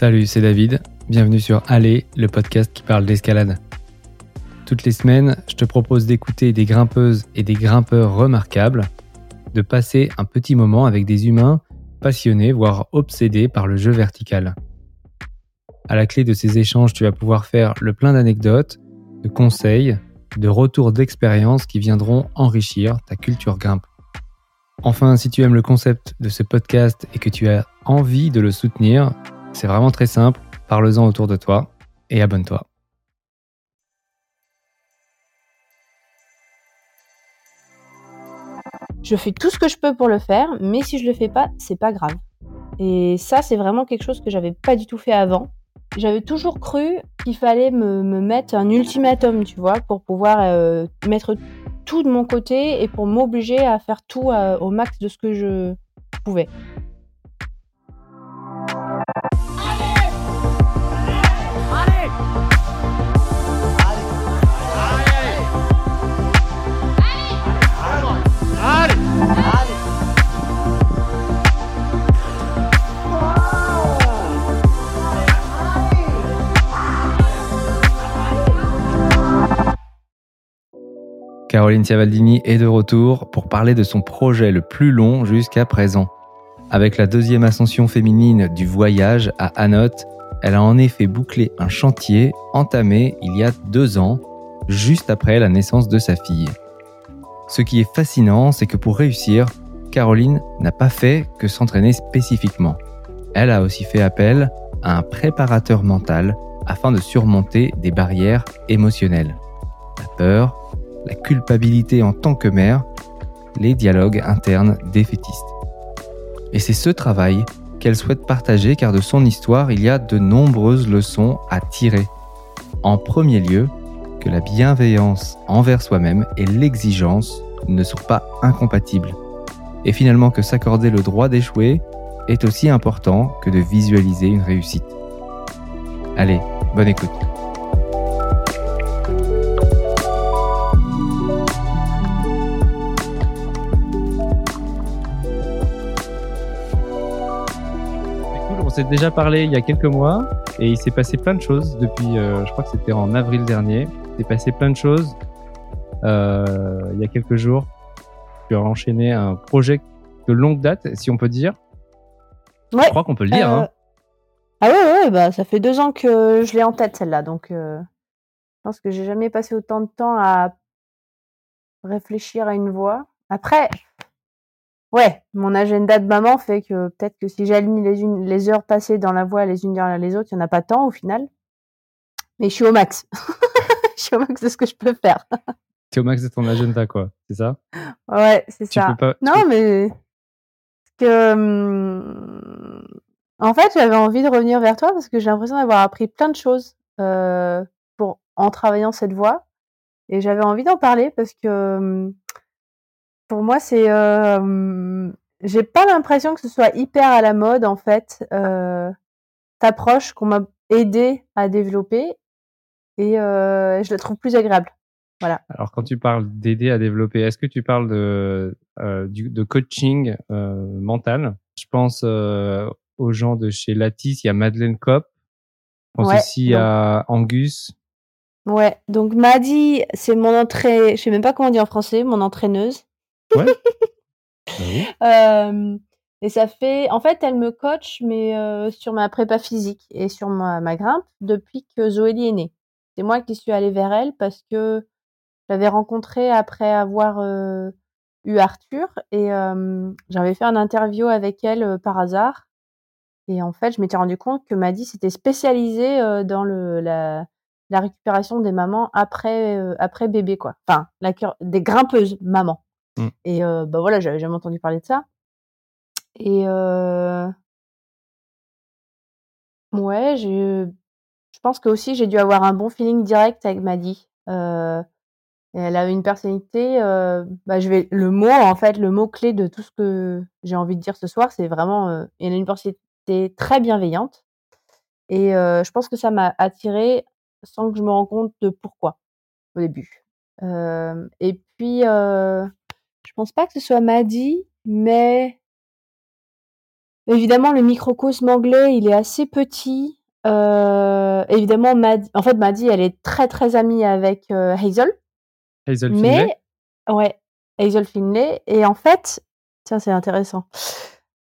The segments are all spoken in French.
Salut, c'est David. Bienvenue sur Aller, le podcast qui parle d'escalade. Toutes les semaines, je te propose d'écouter des grimpeuses et des grimpeurs remarquables, de passer un petit moment avec des humains passionnés, voire obsédés par le jeu vertical. À la clé de ces échanges, tu vas pouvoir faire le plein d'anecdotes, de conseils, de retours d'expérience qui viendront enrichir ta culture grimpe. Enfin, si tu aimes le concept de ce podcast et que tu as envie de le soutenir, c'est vraiment très simple, parle-en autour de toi et abonne-toi. Je fais tout ce que je peux pour le faire, mais si je le fais pas, c'est pas grave. Et ça, c'est vraiment quelque chose que j'avais pas du tout fait avant. J'avais toujours cru qu'il fallait me, mettre un ultimatum, tu vois, pour pouvoir euh, mettre tout de mon côté et pour m'obliger à faire tout euh, au max de ce que je pouvais. Caroline Ciavaldini est de retour pour parler de son projet le plus long jusqu'à présent. Avec la deuxième ascension féminine du voyage à Anote, elle a en effet bouclé un chantier entamé il y a deux ans, juste après la naissance de sa fille. Ce qui est fascinant, c'est que pour réussir, Caroline n'a pas fait que s'entraîner spécifiquement. Elle a aussi fait appel à un préparateur mental afin de surmonter des barrières émotionnelles. La peur, la culpabilité en tant que mère, les dialogues internes défaitistes. Et c'est ce travail qu'elle souhaite partager car de son histoire, il y a de nombreuses leçons à tirer. En premier lieu, que la bienveillance envers soi-même et l'exigence ne sont pas incompatibles. Et finalement que s'accorder le droit d'échouer est aussi important que de visualiser une réussite. Allez, bonne écoute. S'est déjà parlé il y a quelques mois et il s'est passé plein de choses depuis, euh, je crois que c'était en avril dernier. Il s'est passé plein de choses euh, il y a quelques jours. Tu as enchaîné un projet de longue date, si on peut dire. Ouais. Je crois qu'on peut le dire. Hein. Euh, ah ouais, ouais, bah ça fait deux ans que je l'ai en tête celle-là, donc je pense que j'ai jamais passé autant de temps à réfléchir à une voix. Après, Ouais, mon agenda de maman fait que peut-être que si j'aligne les, les heures passées dans la voie les unes derrière les autres, il n'y en a pas tant au final. Mais je suis au max. je suis au max de ce que je peux faire. Tu es au max de ton agenda, quoi. C'est ça? Ouais, c'est ça. non, mais que hum, en fait, j'avais envie de revenir vers toi parce que j'ai l'impression d'avoir appris plein de choses euh, pour en travaillant cette voie et j'avais envie d'en parler parce que hum, pour moi, c'est. Euh, j'ai pas l'impression que ce soit hyper à la mode, en fait, euh, approche qu'on m'a aidé à développer et euh, je la trouve plus agréable. Voilà. Alors, quand tu parles d'aider à développer, est-ce que tu parles de, euh, du, de coaching euh, mental? Je pense euh, aux gens de chez Lattice, il y a Madeleine Kopp. Je pense aussi à Angus. Ouais, donc Maddy, c'est mon entrée, je sais même pas comment dire en français, mon entraîneuse. Ouais. Bah et ça fait, en fait, elle me coach, mais sur ma prépa physique et sur ma, ma grimpe depuis que Zoélie est née. C'est moi qui suis allée vers elle parce que j'avais rencontré après avoir eu Arthur et j'avais fait un interview avec elle par hasard. Et en fait, je m'étais rendu compte que Maddy s'était spécialisée dans le, la, la récupération des mamans après, après bébé, quoi. Enfin, la, des grimpeuses mamans. Mmh. Et bah voilà, j'avais jamais entendu parler de ça. Et ouais, je pense que aussi j'ai dû avoir un bon feeling direct avec Maddy. Euh, elle a une personnalité, bah, je vais le mot en fait, le mot clé de tout ce que j'ai envie de dire ce soir, c'est vraiment, elle a une personnalité très bienveillante. Et je pense que ça m'a attirée sans que je me rende compte de pourquoi au début. et puis je pense pas que ce soit Maddy, mais évidemment, le microcosme anglais, il est assez petit. Euh, évidemment, Mad... en fait, Maddie, elle est très très amie avec euh, Hazel. Hazel Finlay. Mais ouais, Hazel Finlay. Et en fait, tiens, c'est intéressant.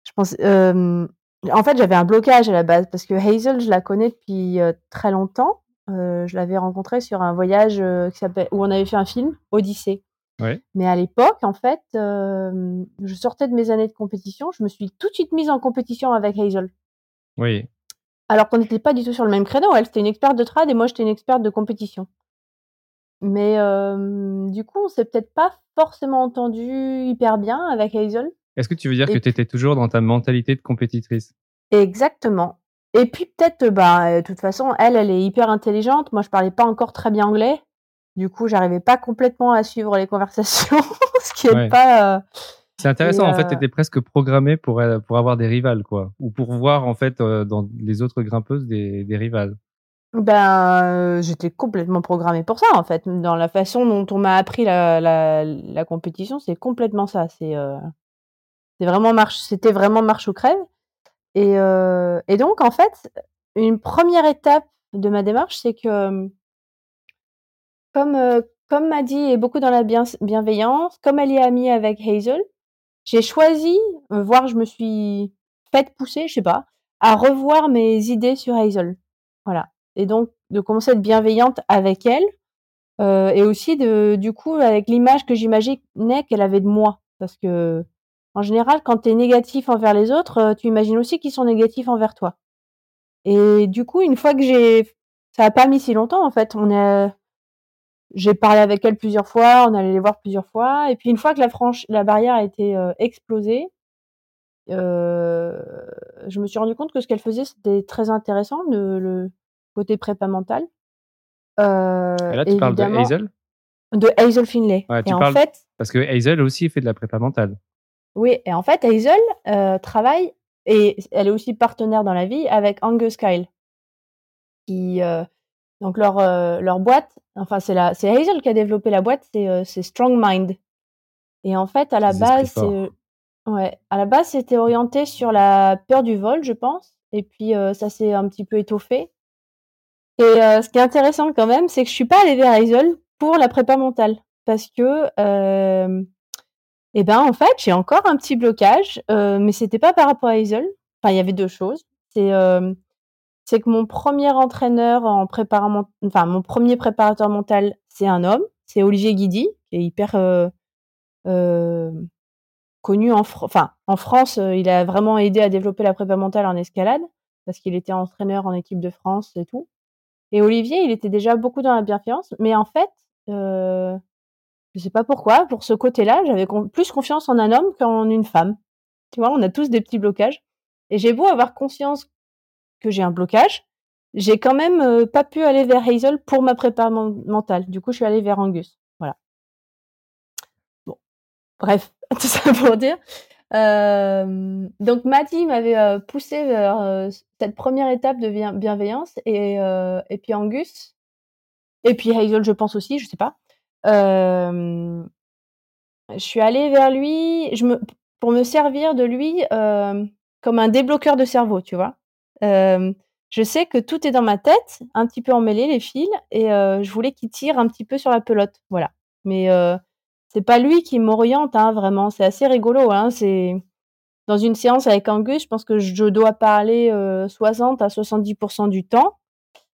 Je pense. euh, en fait, j'avais un blocage à la base parce que Hazel, je la connais depuis euh, très longtemps. Je l'avais rencontrée sur un voyage qui s'appelle où on avait fait un film, Odyssée. Ouais. Mais à l'époque, en fait, euh, je sortais de mes années de compétition. Je me suis tout de suite mise en compétition avec Hazel. Oui. Alors qu'on n'était pas du tout sur le même créneau. Elle, c'était une experte de trad et moi, j'étais une experte de compétition. Mais euh, du coup, on s'est peut-être pas forcément entendu hyper bien avec Hazel. Est-ce que tu veux dire Et que tu étais toujours dans ta mentalité de compétitrice? Exactement. Et puis peut-être, bah, de toute façon, elle, elle est hyper intelligente. Moi, je parlais pas encore très bien anglais. Du coup, j'arrivais pas complètement à suivre les conversations, ce qui est Ouais. pas. euh, C'est intéressant, Et, en fait, euh, tu étais presque programmé pour, euh, pour avoir des rivales, quoi. Ou pour voir, en fait, dans les autres grimpeuses des, des rivales. Ben, euh, j'étais complètement programmée pour ça, en fait. Dans la façon dont on m'a appris la, la, la compétition, c'est complètement ça. C'est euh, vraiment marche, c'était vraiment marche ou crève. Et, euh, et donc, en fait, une première étape de ma démarche, c'est que comme euh, comme est beaucoup dans la bien- bienveillance, comme elle est amie avec Hazel, j'ai choisi, euh, voire je me suis faite pousser, je sais pas, à revoir mes idées sur Hazel. Voilà. Et donc de commencer à être bienveillante avec elle, euh, et aussi de du coup avec l'image que j'imaginais qu'elle avait de moi, parce que en général, quand tu es négatif envers les autres, euh, tu imagines aussi qu'ils sont négatifs envers toi. Et du coup, une fois que j'ai, ça a pas mis si longtemps en fait. On a, j'ai parlé avec elle plusieurs fois, on allait les voir plusieurs fois, et puis une fois que la franche, la barrière a été euh, explosée, euh, je me suis rendu compte que ce qu'elle faisait c'était très intéressant, le, le côté prépa mental. Euh, Et là, tu parles de Hazel? De Hazel Finlay. Ouais, tu et en parles- fait, Parce que Hazel aussi fait de la prépa mentale. oui, et en fait, Hazel euh, travaille et elle est aussi partenaire dans la vie avec Angus Kyle. Qui, euh, donc leur euh, leur boîte, enfin c'est la c'est Hazel qui a développé la boîte, c'est euh, c'est Strong Mind. Et en fait, à la base, ouais, à la base c'était orienté sur la peur du vol, je pense. Et puis euh, ça s'est un petit peu étoffé. Et euh, ce qui est intéressant quand même, c'est que je suis pas allée vers Hazel pour la prépa mentale parce que euh, eh ben en fait j'ai encore un petit blocage, euh, mais c'était pas par rapport à Hazel. Enfin il y avait deux choses. C'est euh, c'est que mon premier entraîneur en préparation, enfin mon premier préparateur mental, c'est un homme, c'est Olivier Guidi, qui est hyper euh, euh, connu en, enfin en France. euh, il a vraiment aidé à développer la prépa mentale en escalade parce qu'il était entraîneur en équipe de France et tout. Et Olivier, il était déjà beaucoup dans la bienveillance, mais en fait, euh, je sais pas pourquoi, pour ce côté-là, j'avais plus confiance en un homme qu'en une femme. Tu vois, on a tous des petits blocages. Et j'ai beau avoir conscience que j'ai un blocage, j'ai quand même euh, pas pu aller vers Hazel pour ma prépa men- mentale. Du coup, je suis allée vers Angus. Voilà. Bon, bref, tout ça pour dire. Donc Maddy m'avait euh, poussé vers euh, cette première étape de bien- bienveillance et, et puis Angus et puis Hazel, je pense aussi, je sais pas. Je suis allée vers lui, je me, pour me servir de lui comme un débloqueur de cerveau, tu vois. Euh, je sais que tout est dans ma tête, un petit peu emmêlé les fils, et euh, je voulais qu'il tire un petit peu sur la pelote, voilà. Mais euh, c'est pas lui qui m'oriente, hein, vraiment. C'est assez rigolo, hein. C'est dans une séance avec Angus, je pense que je dois parler euh, 60 à 70% du temps,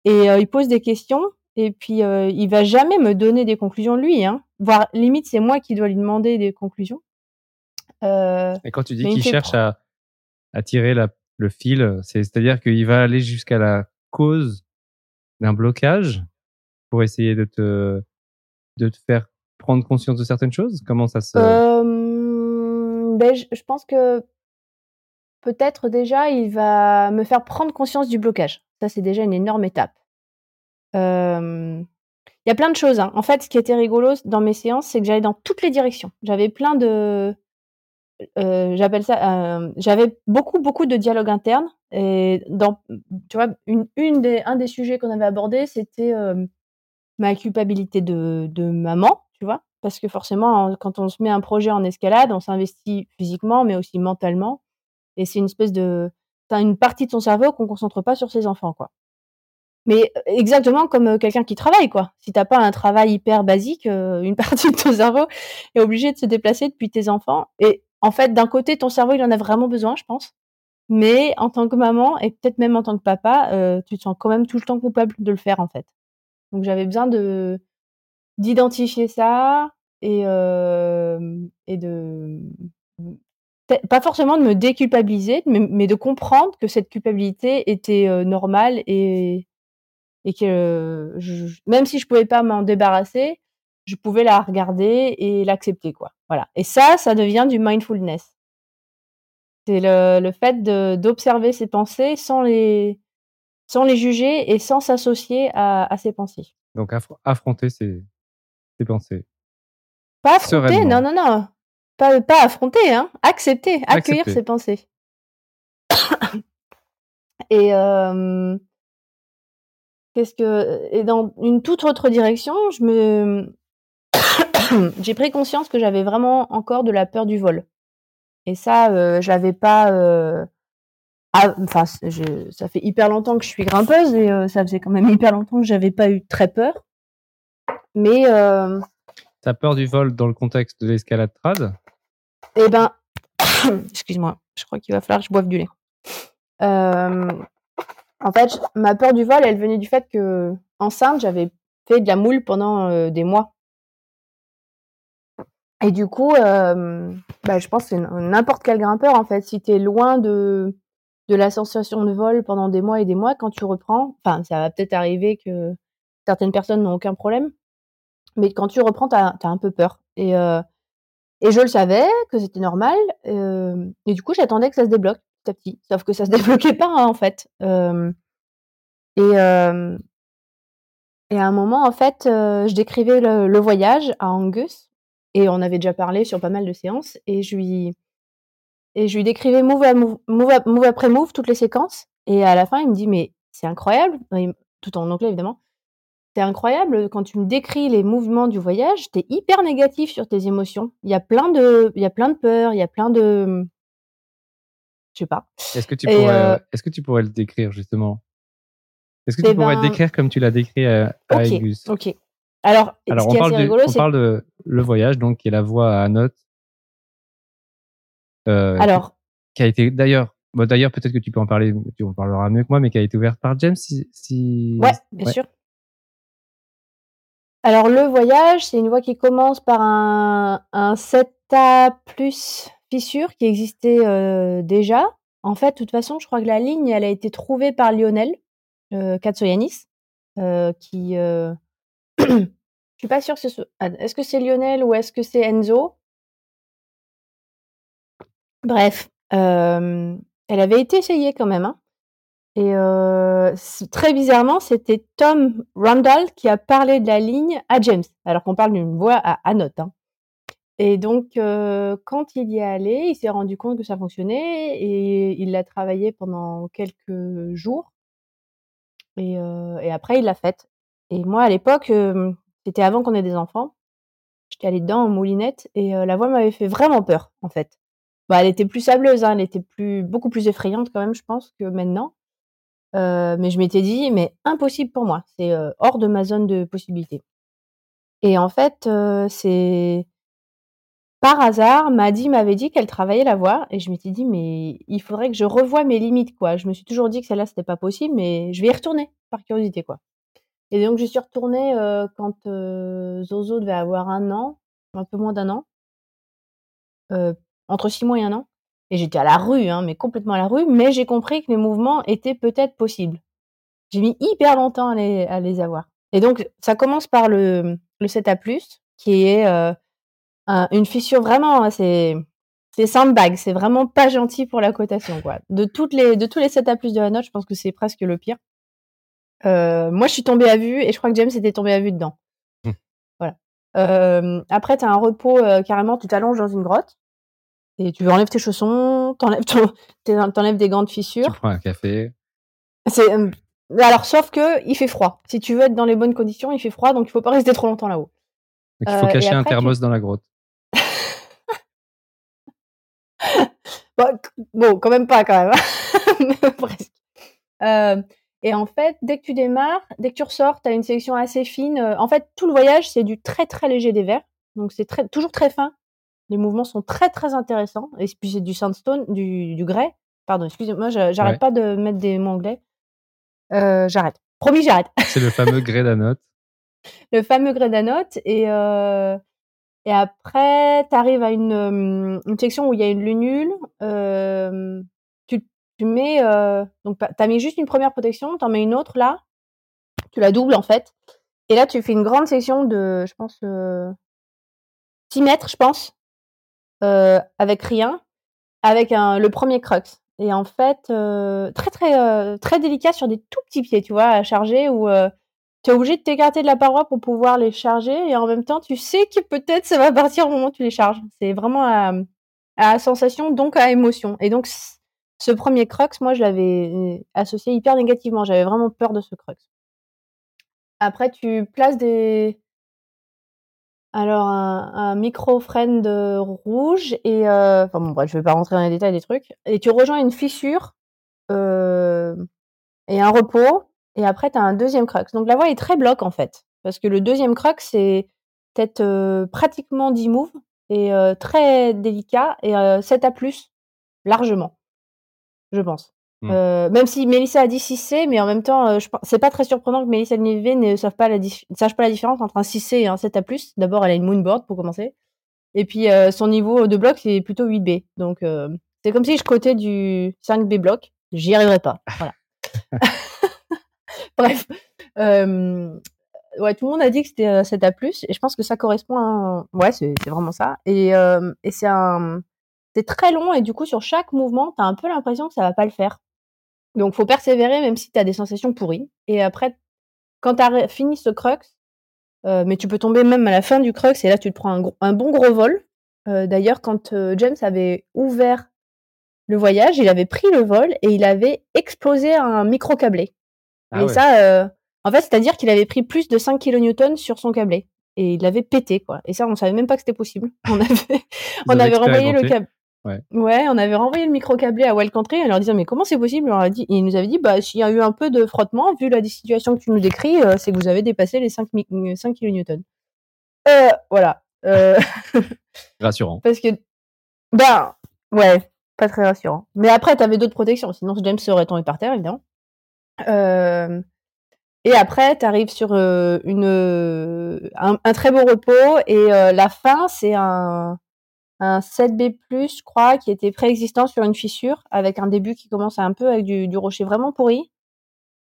et il pose des questions, et puis il va jamais me donner des conclusions lui, hein. Voire limite c'est moi qui dois lui demander des conclusions. Et quand tu dis qu'il cherche à, à tirer la, le fil, c'est- c'est-à-dire qu'il va aller jusqu'à la cause d'un blocage pour essayer de te, de te faire prendre conscience de certaines choses? Comment ça se... Euh, ben, je, je pense que peut-être déjà il va me faire prendre conscience du blocage. Ça, c'est déjà une énorme étape. Euh, Il y a plein de choses. hein. En fait, ce qui était rigolo dans mes séances, c'est que j'allais dans toutes les directions. J'avais plein de, euh, j'appelle ça, euh, j'avais beaucoup beaucoup de dialogue interne. Et dans, tu vois, une, une des, un des sujets qu'on avait abordé, c'était euh, ma culpabilité de, de maman, tu vois, parce que forcément, en- quand on se met un projet en escalade, on s'investit physiquement, mais aussi mentalement. Et c'est une espèce de, t'as une partie de ton cerveau qu'on concentre pas sur ses enfants, quoi. Mais exactement comme quelqu'un qui travaille, quoi. Si t'as pas un travail hyper basique, une partie de ton cerveau est obligée de se déplacer depuis tes enfants. Et en fait, d'un côté, ton cerveau, il en a vraiment besoin, je pense. Mais en tant que maman et peut-être même en tant que papa, tu te sens quand même tout le temps coupable de le faire, en fait. Donc j'avais besoin de d'identifier ça et et de pas forcément de me déculpabiliser, mais, de comprendre que cette culpabilité était normale et et que même si je pouvais pas m'en débarrasser, je pouvais la regarder et l'accepter quoi. Voilà. Et ça, ça devient du mindfulness. C'est le, le fait d'observer ses pensées sans les sans les juger et sans s'associer à, à ses pensées. Donc affronter ses, ses pensées. Pas affronter, non non non, pas pas affronter, hein, accepter, accueillir ses pensées. et euh, Qu'est-ce que et dans une toute autre direction, je me j'ai pris conscience que j'avais vraiment encore de la peur du vol. Et ça, euh, j'avais pas. Euh... enfin, ça fait hyper longtemps que je suis grimpeuse et euh, ça faisait quand même hyper longtemps que j'avais pas eu très peur. Mais. Euh... T'as peur du vol dans le contexte de l'escalade trad? Eh ben, excuse-moi, je crois qu'il va falloir que je boive du lait. En fait, ma peur du vol, elle venait du fait que, enceinte, j'avais fait de la moule pendant des mois. Et du coup, euh, bah, je pense que n'importe quel grimpeur, en fait. Si tu es loin de, de la sensation de vol pendant des mois et des mois, quand tu reprends, enfin, ça va peut-être arriver que certaines personnes n'ont aucun problème, mais quand tu reprends, tu as, un peu peur. Et, euh, et je le savais, que c'était normal. et du coup, j'attendais que ça se débloque à petit. Sauf que ça se débloquait pas, hein, en fait. et, et à un moment, en fait, je décrivais le, voyage à Angus. Et on avait déjà parlé sur pas mal de séances. Et je lui, et je lui décrivais move, move, après move, toutes les séquences. Et à la fin, il me dit, mais c'est incroyable, tout en anglais évidemment. C'est incroyable quand tu me décris les mouvements du voyage, tu es hyper négatif sur tes émotions. Il y a plein de, il y a plein de peurs, il y a plein de, je sais pas. Est-ce que tu pourrais, euh, est-ce que tu pourrais le décrire justement? Est-ce que tu eh pourrais le ben décrire comme tu l'as décrit à, à Ok. Alors, Alors on, parle on parle de le voyage, donc qui est la voix à note. Euh, Alors, qui a été d'ailleurs, bon, d'ailleurs peut-être que tu peux en parler, tu en parleras mieux que moi, mais qui a été ouverte par James, si. si... Ouais, bien sûr. Alors le voyage, c'est une voie qui commence par un, un 7A plus fissure qui existait euh, déjà. En fait, de toute façon, je crois que la ligne, elle a été trouvée par Lionel euh, Katsoyanis, euh, qui. je suis pas sûre que ce ah, Est-ce que c'est Lionel ou est-ce que c'est Enzo? Bref, elle avait été essayée quand même. Hein. Et très bizarrement, c'était Tom Randall qui a parlé de la ligne à James, alors qu'on parle d'une voix à, à note. Hein. Et donc, quand il y est allé, il s'est rendu compte que ça fonctionnait et il l'a travaillé pendant quelques jours. Et après, il l'a faite. Et moi, à l'époque, c'était avant qu'on ait des enfants. J'étais allée dedans en moulinette et la voix m'avait fait vraiment peur, en fait. Bah, elle était plus sableuse, hein, elle était plus, beaucoup plus effrayante quand même, je pense, que maintenant. mais je m'étais dit, mais impossible pour moi, c'est hors de ma zone de possibilité. Et en fait, c'est par hasard, Maddy m'avait dit qu'elle travaillait la voix et je m'étais dit: «Mais il faudrait que je revoie mes limites, quoi». Je me suis toujours dit que celle-là, c'était pas possible, mais je vais y retourner par curiosité, quoi. Et donc j'y suis retournée, quand, Zozo devait avoir un an, un peu moins d'un an. entre six mois et un an et j'étais à la rue, hein, mais complètement à la rue, mais j'ai compris que les mouvements étaient peut-être possibles. J'ai mis hyper longtemps à les à avoir et donc ça commence par le, le 7A+, qui est, une fissure vraiment, hein, c'est sandbag, c'est vraiment pas gentil pour la cotation. De toutes les de tous les 7 à plus de la note, je pense que c'est presque le pire. Euh, moi, je suis tombée à vue et je crois que James était tombé à vue dedans. Mmh. Voilà. Euh, après, tu as un repos euh, carrément, tu t'allonges dans une grotte et tu enlèves tes chaussons, t'enlèves t'enlèves des gants de fissure. Tu prends un café. C'est alors sauf que il fait froid. Si tu veux être dans les bonnes conditions, il fait froid, donc il faut pas rester trop longtemps là-haut. il faut cacher un thermos dans la grotte. Bah, bon, quand même pas, quand même. Presque. Et en fait, dès que tu démarres, dès que tu ressors, tu as une sélection assez fine. Euh, en fait, tout le voyage, c'est du très très léger des verres. Donc c'est très, toujours très fin. Les mouvements sont très très intéressants. Et puis c'est du sandstone, du, du grès. Pardon, excusez-moi, j'arrête pas de mettre des mots anglais. Euh, j'arrête. Promis, j'arrête. C'est le fameux grès d'anote. le fameux grès d'anote. Et, euh, et après, tu arrives à une, une, section où il y a une lunule. Euh, tu, mets, euh, donc, tu as mis juste une première protection, tu en mets une autre là. Tu la doubles en fait. Et là, tu fais une grande section de, je pense, 6 mètres, je pense, avec rien, avec un, le premier crux. Et en fait, très, très, très délicat sur des tout petits pieds, tu vois, à charger ou tu es obligé de t'écarter de la paroi pour pouvoir les charger et en même temps, tu sais que peut-être ça va partir au moment où tu les charges. C'est vraiment à, à sensation, donc à émotion. Et donc, ce premier crux, moi, je l'avais euh, associé hyper négativement. J'avais vraiment peur de ce crux. Après, tu places des. Alors, un, micro friend rouge et. Euh... Enfin, bon, bref, je vais pas rentrer dans les détails des trucs. Et tu rejoins une fissure euh... et un repos et après, tu as un deuxième crux. Donc la voix est très bloc en fait. Parce que le deuxième crux, c'est peut-être euh, pratiquement 10 moves et euh, très délicat et euh, 7 à plus, largement, je pense. Mmh. Euh, même si Mélissa a dit 6C, mais en même temps, c'est pas très surprenant que Mélissa Nivet ne sache pas, la sache pas la différence entre un 6C et un 7 à plus. D'abord, elle a une moonboard pour commencer. Et puis, son niveau de bloc, c'est plutôt 8B. Donc, c'est comme si je cotais du 5B bloc. J'y arriverais pas. Voilà. Bref. Euh, ouais, tout le monde a dit que c'était 7 euh, A+, et je pense que ça correspond à... Ouais, c'est vraiment ça. Et, euh, et c'est un... C'est très long, et du coup, sur chaque mouvement, t'as un peu l'impression que ça va pas le faire. Donc, faut persévérer, même si t'as des sensations pourries. Et après, quand t'as fini ce crux, euh, mais tu peux tomber même à la fin du crux, et là, tu te prends un, un bon gros vol. Euh, D'ailleurs, quand James avait ouvert le voyage, il avait pris le vol, et il avait explosé un micro-câblé. Ah et ça, euh, en fait, c'est-à-dire qu'il avait pris plus de 5 kN sur son câblé. Et il l'avait pété, quoi. Et ça, on savait même pas que c'était possible. On avait, on avait renvoyé le câble. Ouais. ouais. on avait renvoyé le micro câblé à Wild Country en leur disant mais comment c'est possible? On a dit, Il nous avait dit bah s'il y a eu un peu de frottement vu la situation que tu nous décris euh, c'est que vous avez dépassé les 5, 5 kN. Euh, voilà. Euh... rassurant. Parce que ben ouais pas très rassurant. Mais après t'avais d'autres protections sinon James serait tombé par terre évidemment. Euh, et après, tu arrives sur euh, une, un, un, très beau repos et euh, la fin, c'est un, un 7B+, je crois, qui était préexistant sur une fissure avec un début qui commence un peu avec du, rocher vraiment pourri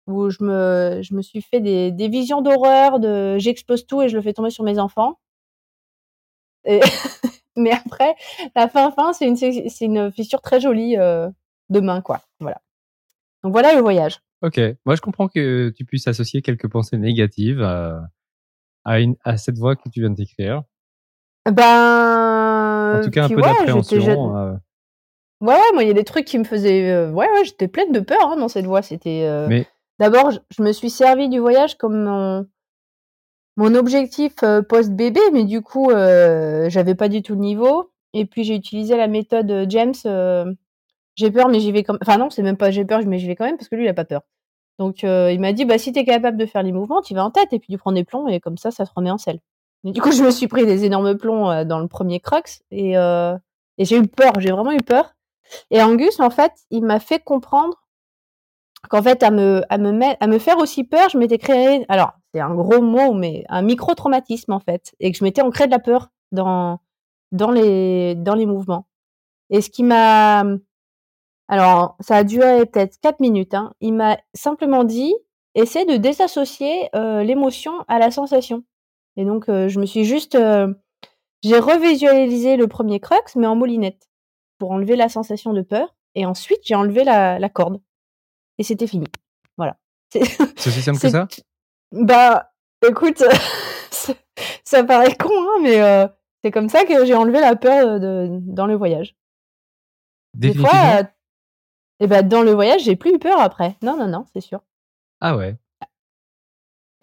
où je me, je me suis fait des, des visions d'horreur de j'explose tout et je le fais tomber sur mes enfants. Mais après, la fin fin, c'est une, c'est une fissure très jolie euh, de main, quoi. Voilà. Donc voilà le voyage. Ok, moi je comprends que tu puisses associer quelques pensées négatives à, une, à cette voix que tu viens de décrire. Ben. En tout cas, un peu d'appréhension. Euh. Ouais, moi il y a des trucs qui me faisaient. Euh, ouais, ouais, j'étais pleine de peur hein, dans cette voix. C'était. Euh, Mais... D'abord, je, me suis servi du voyage comme mon, mon objectif post-bébé, mais du coup, j'avais pas du tout le niveau. Et puis j'ai utilisé la méthode James j'ai peur, mais j'y vais comme. Enfin non, c'est même pas j'ai peur, mais j'y vais quand même parce que lui, il a pas peur. Donc il m'a dit, bah si t'es capable de faire les mouvements, tu vas en tête et puis tu prends des plombs et comme ça, ça se remet en selle. Du coup, je me suis pris des énormes plombs euh, dans le premier crux et, euh, et j'ai eu peur, j'ai vraiment eu peur. Et Angus, en fait, il m'a fait comprendre qu'en fait, à me, à me, à me faire aussi peur, je m'étais créé, alors c'est un gros mot, mais un micro-traumatisme en fait, et que je m'étais ancré de la peur dans, dans, les, dans les mouvements. Et ce qui m'a alors, ça a duré peut-être 4 minutes. Hein. Il m'a simplement dit essaie de désassocier euh, l'émotion à la sensation. Et donc, euh, je me suis juste. Euh, j'ai revisualisé le premier crux, mais en moulinette, pour enlever la sensation de peur. Et ensuite, j'ai enlevé la, la, corde. Et c'était fini. Voilà. C'est aussi simple que ça? Bah, écoute, ça paraît con, hein, mais c'est comme ça que j'ai enlevé la peur de, dans le voyage. Des fois, et ben dans le voyage, j'ai plus eu peur après. Non, non, non, c'est sûr. Ah ouais.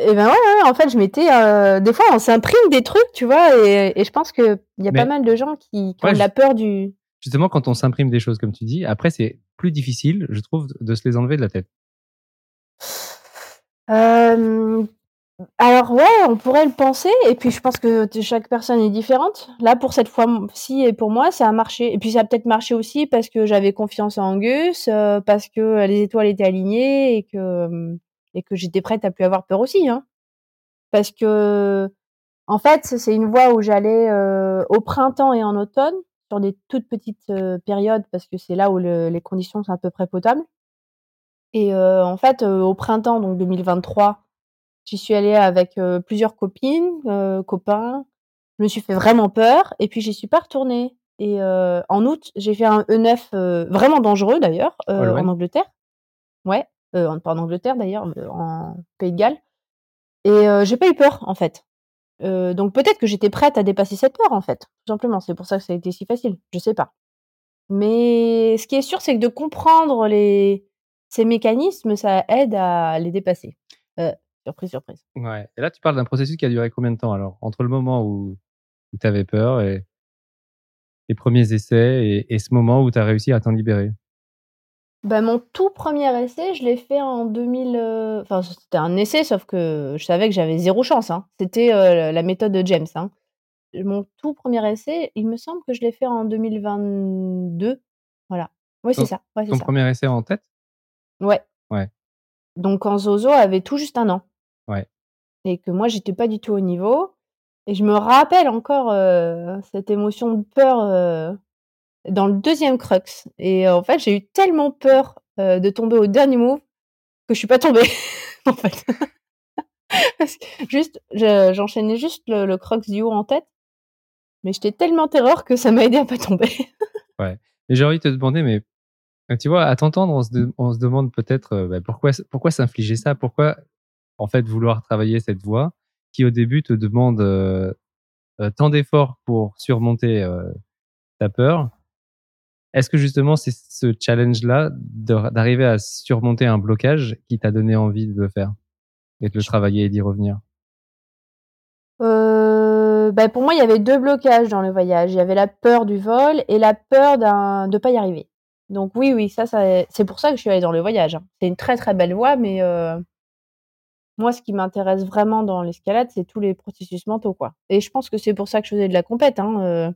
Et ben ouais, ouais en fait, je m'étais. Euh, des fois, on s'imprime des trucs, tu vois, et, et je pense qu'il y a pas mal de gens qui, qui ont de la peur du. justement, quand on s'imprime des choses, comme tu dis, après, c'est plus difficile, je trouve, de se les enlever de la tête. Euh, alors ouais, on pourrait le penser et puis je pense que chaque personne est différente. Là, pour cette fois-ci et pour moi, ça a marché et puis ça a peut-être marché aussi parce que j'avais confiance en Angus, euh, parce que les étoiles étaient alignées et que et que j'étais prête à plus avoir peur aussi, hein. Parce que, en fait, c'est une voie où j'allais, euh, au printemps et en automne, sur des toutes petites, euh, périodes parce que c'est là où les conditions sont à peu près potables et en fait, au printemps, donc 2023 J'y suis allée avec plusieurs copines, copains. Je me suis fait vraiment peur et puis j'y suis pas retournée. Et en août, j'ai fait un E9 vraiment dangereux d'ailleurs en Angleterre. Ouais, pas en Angleterre d'ailleurs, en Pays de Galles. Et j'ai pas eu peur en fait. donc peut-être que j'étais prête à dépasser cette peur en fait, tout simplement. C'est pour ça que ça a été si facile. Je sais pas. Mais ce qui est sûr, c'est que de comprendre les ces mécanismes, ça aide à les dépasser. Surprise, surprise. Ouais. Et là, tu parles d'un processus qui a duré combien de temps alors? Entre le moment où, où tu avais peur et les premiers essais et, ce moment où tu as réussi à t'en libérer? Bah, mon tout premier essai, je l'ai fait en 2000. Euh, enfin, c'était un essai, sauf que je savais que j'avais zéro chance. Hein. C'était euh, la méthode de James. Hein. Mon tout premier essai, il me semble que je l'ai fait en 2022. Voilà. Oui, c'est ça. ton premier essai en tête? Ouais. Ouais. Donc, quand Zozo avait tout juste un an. Ouais. Et que moi, j'étais pas du tout au niveau. Et je me rappelle encore euh, cette émotion de peur euh, dans le deuxième crux. Et euh, en fait, j'ai eu tellement peur de tomber au dernier move que je suis pas tombée, en fait. juste, j'enchaînais juste le, crux du haut en tête. Mais j'étais tellement terreur que ça m'a aidé à pas tomber. ouais. Et j'ai envie de te demander, mais tu vois, à t'entendre, on, se, demande peut-être bah, pourquoi, pourquoi s'infliger ça? Pourquoi en fait vouloir travailler cette voie qui au début te demande euh, euh, tant d'efforts pour surmonter euh, ta peur. Est-ce que justement c'est ce challenge-là d'arriver à surmonter un blocage qui t'a donné envie de le faire et de le travailler et d'y revenir? Ben pour moi, il y avait deux blocages dans le voyage. Il y avait la peur du vol et la peur de pas y arriver. Donc oui, oui, ça, ça c'est pour ça que je suis allée dans le voyage. Hein. C'est une très très belle voie, mais moi, ce qui m'intéresse vraiment dans l'escalade, c'est tous les processus mentaux, quoi. Et je pense que c'est pour ça que je faisais de la compète. Hein, euh.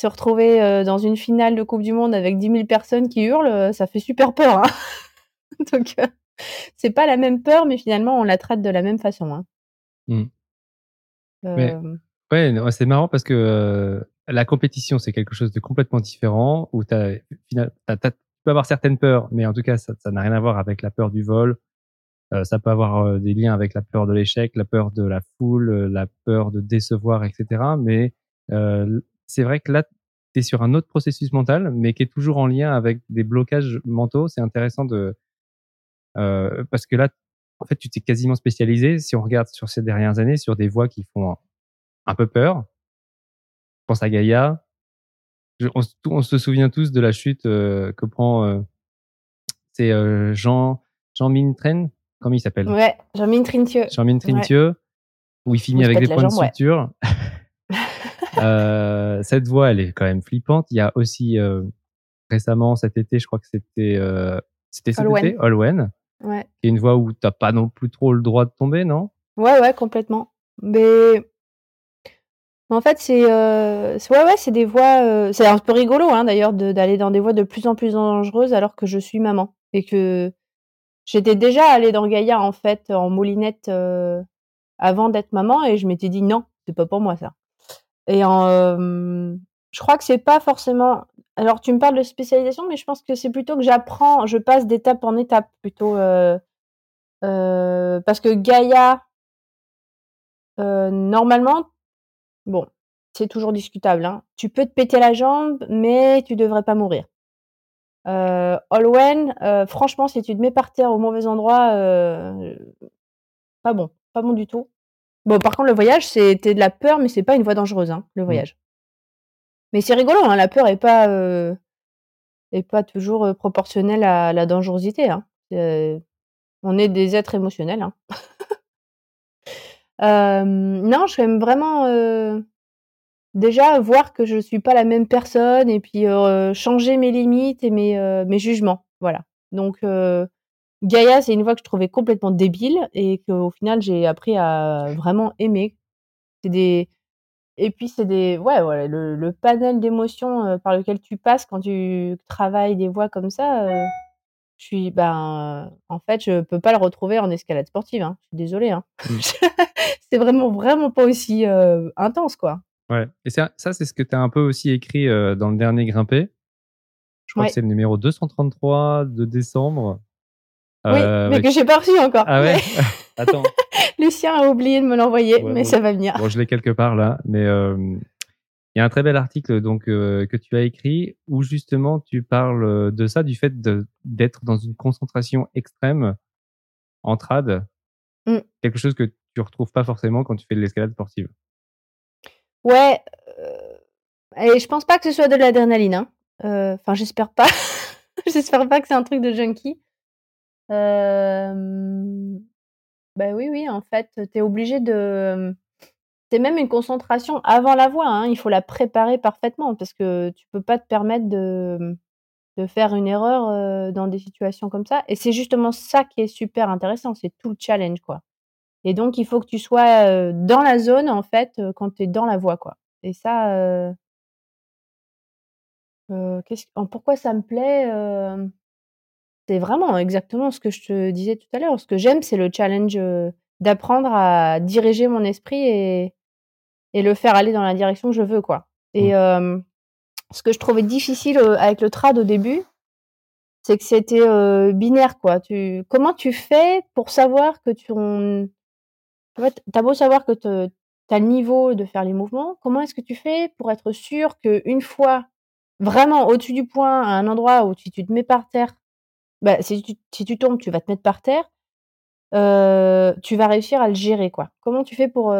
Se retrouver euh, dans une finale de Coupe du Monde avec 10 000 personnes qui hurlent, euh, ça fait super peur. Hein Donc, c'est pas la même peur, mais finalement, on la traite de la même façon. Hein. Mmh. ouais, c'est marrant parce que la compétition, c'est quelque chose de complètement différent où tu peux avoir certaines peurs, mais en tout cas, ça n'a rien à voir avec la peur du vol, euh, ça peut avoir euh, des liens avec la peur de l'échec, la peur de la foule, euh, la peur de décevoir, etc. Mais c'est vrai que là, tu es sur un autre processus mental, mais qui est toujours en lien avec des blocages mentaux. C'est intéressant de parce que là, en fait, tu t'es quasiment spécialisé. Si on regarde sur ces dernières années, sur des voix qui font un peu peur. Je pense à Gaïa. on, on, se souvient tous de la chute que prend c'est Jean Jean Mintren Comment il s'appelle? Ouais, Jean-Mine Trintieux. Jean-Mine Trintieux, où il finit avec des points de suture. Euh, cette voix, elle est quand même flippante. Il y a aussi euh, récemment cet été, je crois que c'était euh, c'était cet été, Olwen. Ouais. Qui est une voix où t'as pas non plus trop le droit de tomber, non? Ouais, ouais, complètement. Mais en fait, c'est euh, ouais, ouais, c'est des voix. Euh, c'est un peu rigolo, hein, d'ailleurs, d'aller dans des voies de plus en plus dangereuses alors que je suis maman et que J'étais déjà allée dans Gaïa en fait en moulinette euh, avant d'être maman et je m'étais dit non, c'est pas pour moi ça. Et euh, je crois que c'est pas forcément. Alors tu me parles de spécialisation, mais je pense que c'est plutôt que j'apprends, je passe d'étape en étape plutôt euh, parce que Gaïa normalement, bon, c'est toujours discutable. Hein. Tu peux te péter la jambe, mais tu devrais pas mourir. Euh, Olwen, euh, franchement, si tu te mets par terre au mauvais endroit, euh, pas bon, pas bon du tout. Bon, par contre, le voyage, c'était de la peur, mais c'est pas une voie dangereuse, hein, le mmh. voyage. Mais c'est rigolo, hein, la peur est pas euh, est pas toujours proportionnelle à la dangerosité. Hein. on est des êtres émotionnels. Hein. non, je aime vraiment déjà voir que je suis pas la même personne et puis, changer mes limites et mes, mes jugements, voilà. Donc Gaïa, c'est une voix que je trouvais complètement débile et qu'au final j'ai appris à vraiment aimer. C'est des et puis c'est des ouais, ouais, le le panel d'émotions, par lequel tu passes quand tu travailles des voix comme ça, je suis ben, en fait, je peux pas le retrouver en escalade sportive, hein. Je suis désolée, hein. Mmh. C'est vraiment, vraiment pas aussi, intense, quoi. Ouais et ça ça, c'est ce que tu as un peu aussi écrit, dans le dernier Grimper. Je crois que c'est le numéro 233 de décembre. Oui, mais que j'ai pas reçu encore. Ah ouais? Attends. Lucien a oublié de me l'envoyer, mais ça va venir. Bon, je l'ai quelque part là, mais il y a un très bel article donc que tu as écrit où justement tu parles de ça, du fait d'être dans une concentration extrême en trad. Mmh. Quelque chose que tu retrouves pas forcément quand tu fais de l'escalade sportive. Ouais, et je pense pas que ce soit de l'adrénaline, hein. Enfin, j'espère pas. j'espère pas que c'est un truc de junkie. Euh... Bah, oui, oui, en fait, tu es obligé de c'est même une concentration avant la voix, hein. Il faut la préparer parfaitement parce que tu peux pas te permettre de de faire une erreur, dans des situations comme ça et c'est justement ça qui est super intéressant, c'est tout le challenge, quoi et donc il faut que tu sois, dans la zone, en fait, quand tu es dans la voix, quoi et ça, qu'est-ce pourquoi ça me plaît, c'est vraiment exactement ce que je te disais tout à l'heure. Ce que j'aime, c'est le challenge, d'apprendre à diriger mon esprit et et le faire aller dans la direction que je veux, quoi. Et mmh. ce que je trouvais difficile, avec le trad au début, c'est que c'était, binaire, quoi. Tu comment tu fais pour savoir que tu en fait, tu as beau savoir que tu as le niveau de faire les mouvements, comment est-ce que tu fais pour être sûr qu'une fois vraiment au-dessus du point, à un endroit où si tu te mets par terre, bah, si tu si tu tombes, tu vas te mettre par terre, tu vas réussir à le gérer, quoi. Comment tu fais pour,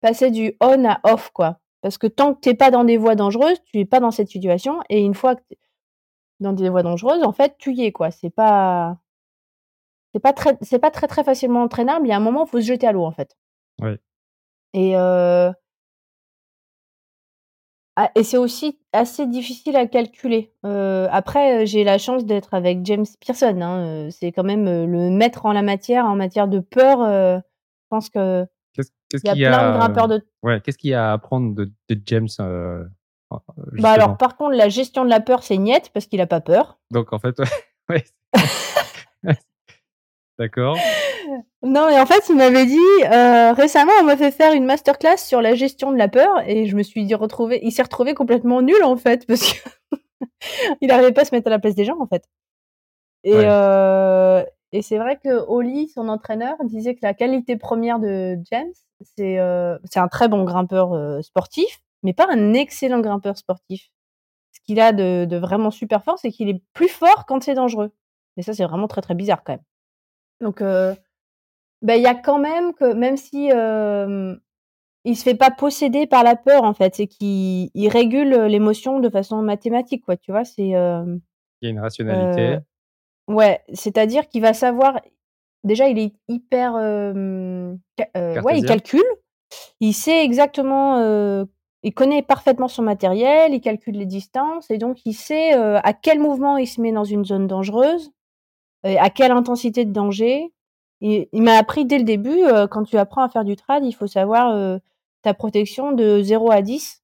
passer du on à off, quoi? Parce que tant que tu es pas dans des voies dangereuses, tu es pas dans cette situation et une fois que tu dans des voies dangereuses, en fait, tu y es, quoi. C'est pas c'est pas très c'est pas très, très facilement entraînable. Il y a un moment, il faut se jeter à l'eau, en fait. Ouais. Et ah et c'est aussi assez difficile à calculer. Heu, après, j'ai la chance d'être avec James Pearson, hein, c'est quand même, le maître en la matière, en matière de peur, je pense que qu'est-ce qu'est-ce il y a plein de grimpeurs de ouais, qu'est-ce qu'il y a à apprendre de de James, bah, alors par contre, la gestion de la peur, c'est niette parce qu'il a pas peur. Donc en fait, ouais, D'accord. Non, mais en fait, il m'avait dit euh, récemment, on m'a fait faire une masterclass sur la gestion de la peur et je me suis dit retrouvé, il s'est retrouvé complètement nul en fait parce que il n'arrivait pas à se mettre à la place des gens en fait. Et, euh, et c'est vrai que Oli, son entraîneur, disait que la qualité première de James, c'est euh, c'est un très bon grimpeur euh, sportif, mais pas un excellent grimpeur sportif. Ce qu'il a de, de vraiment super fort, c'est qu'il est plus fort quand c'est dangereux. Et ça, c'est vraiment très très bizarre quand même. Donc, euh, bah, il y a quand même que même si, euh, il se fait pas posséder par la peur en fait, c'est qu'il il régule, l'émotion de façon mathématique quoi, tu vois? C'est, il y a une rationalité. ouais, c'est-à-dire qu'il va savoir déjà il est hyper, ouais, il calcule, il sait exactement, il connaît parfaitement son matériel, il calcule les distances et donc il sait, à quel mouvement il se met dans une zone dangereuse à quelle intensité de danger. Il m'a appris dès le début, quand tu apprends à faire du trad, il faut savoir ta protection de 0 à 10,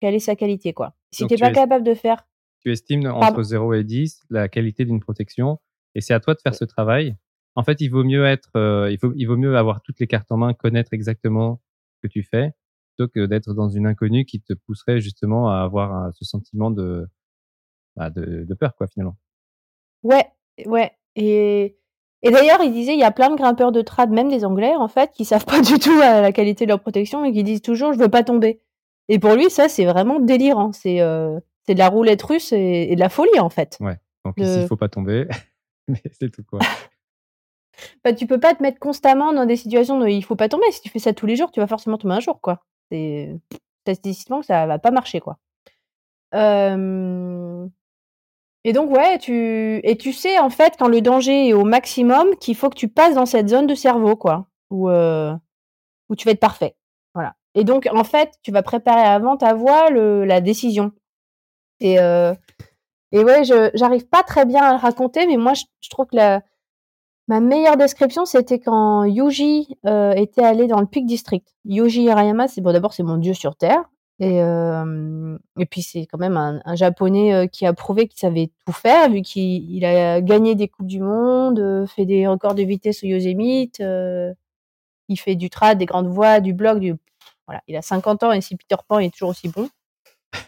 quelle est sa qualité, quoi. Si tu n'es pas capable de faire. Tu estimes entre 0 et 10 la qualité d'une protection, et c'est à toi de faire ce travail. En fait, il vaut mieux être, il, faut, il vaut mieux avoir toutes les cartes en main, connaître exactement ce que tu fais, plutôt que d'être dans une inconnue qui te pousserait justement à avoir ce sentiment de, bah, de, de peur, quoi, finalement. Ouais, ouais. Et, et d'ailleurs, il disait, il y a plein de grimpeurs de trad, même des Anglais, en fait, qui savent pas du tout la qualité de leur protection et qui disent toujours, je veux pas tomber. Et pour lui, ça, c'est vraiment délirant. C'est euh, de la roulette russe et, de la folie, en fait. Ouais. Donc ici, il faut pas tomber. Mais c'est tout, quoi. bah, tu peux pas te mettre constamment dans des situations où il faut pas tomber. Si tu fais ça tous les jours, tu vas forcément tomber un jour, quoi. C'est statistiquement que ça va pas marcher, quoi. Euh... Et donc ouais, tu et tu sais en fait quand le danger est au maximum qu'il faut que tu passes dans cette zone de cerveau quoi, où euh, où tu vas être parfait. Voilà. et donc, en fait, tu vas préparer avant ta voix le, la décision. Et, euh, et ouais, je j'arrive pas très bien à le raconter, mais moi, je, trouve que la, ma meilleure description, c'était quand Yuji euh, était allé dans le Peak District. Yuji Hirayama, c'est bon, d'abord, c'est mon dieu sur Terre. Et, puis, c'est quand même un, japonais qui a prouvé qu'il savait tout faire, vu qu'il il a gagné des Coupes du Monde, fait des records de vitesse au Yosemite, il fait du trad, des grandes voies, du blog, du voilà, il a 50 ans et si Peter Pan est toujours aussi bon.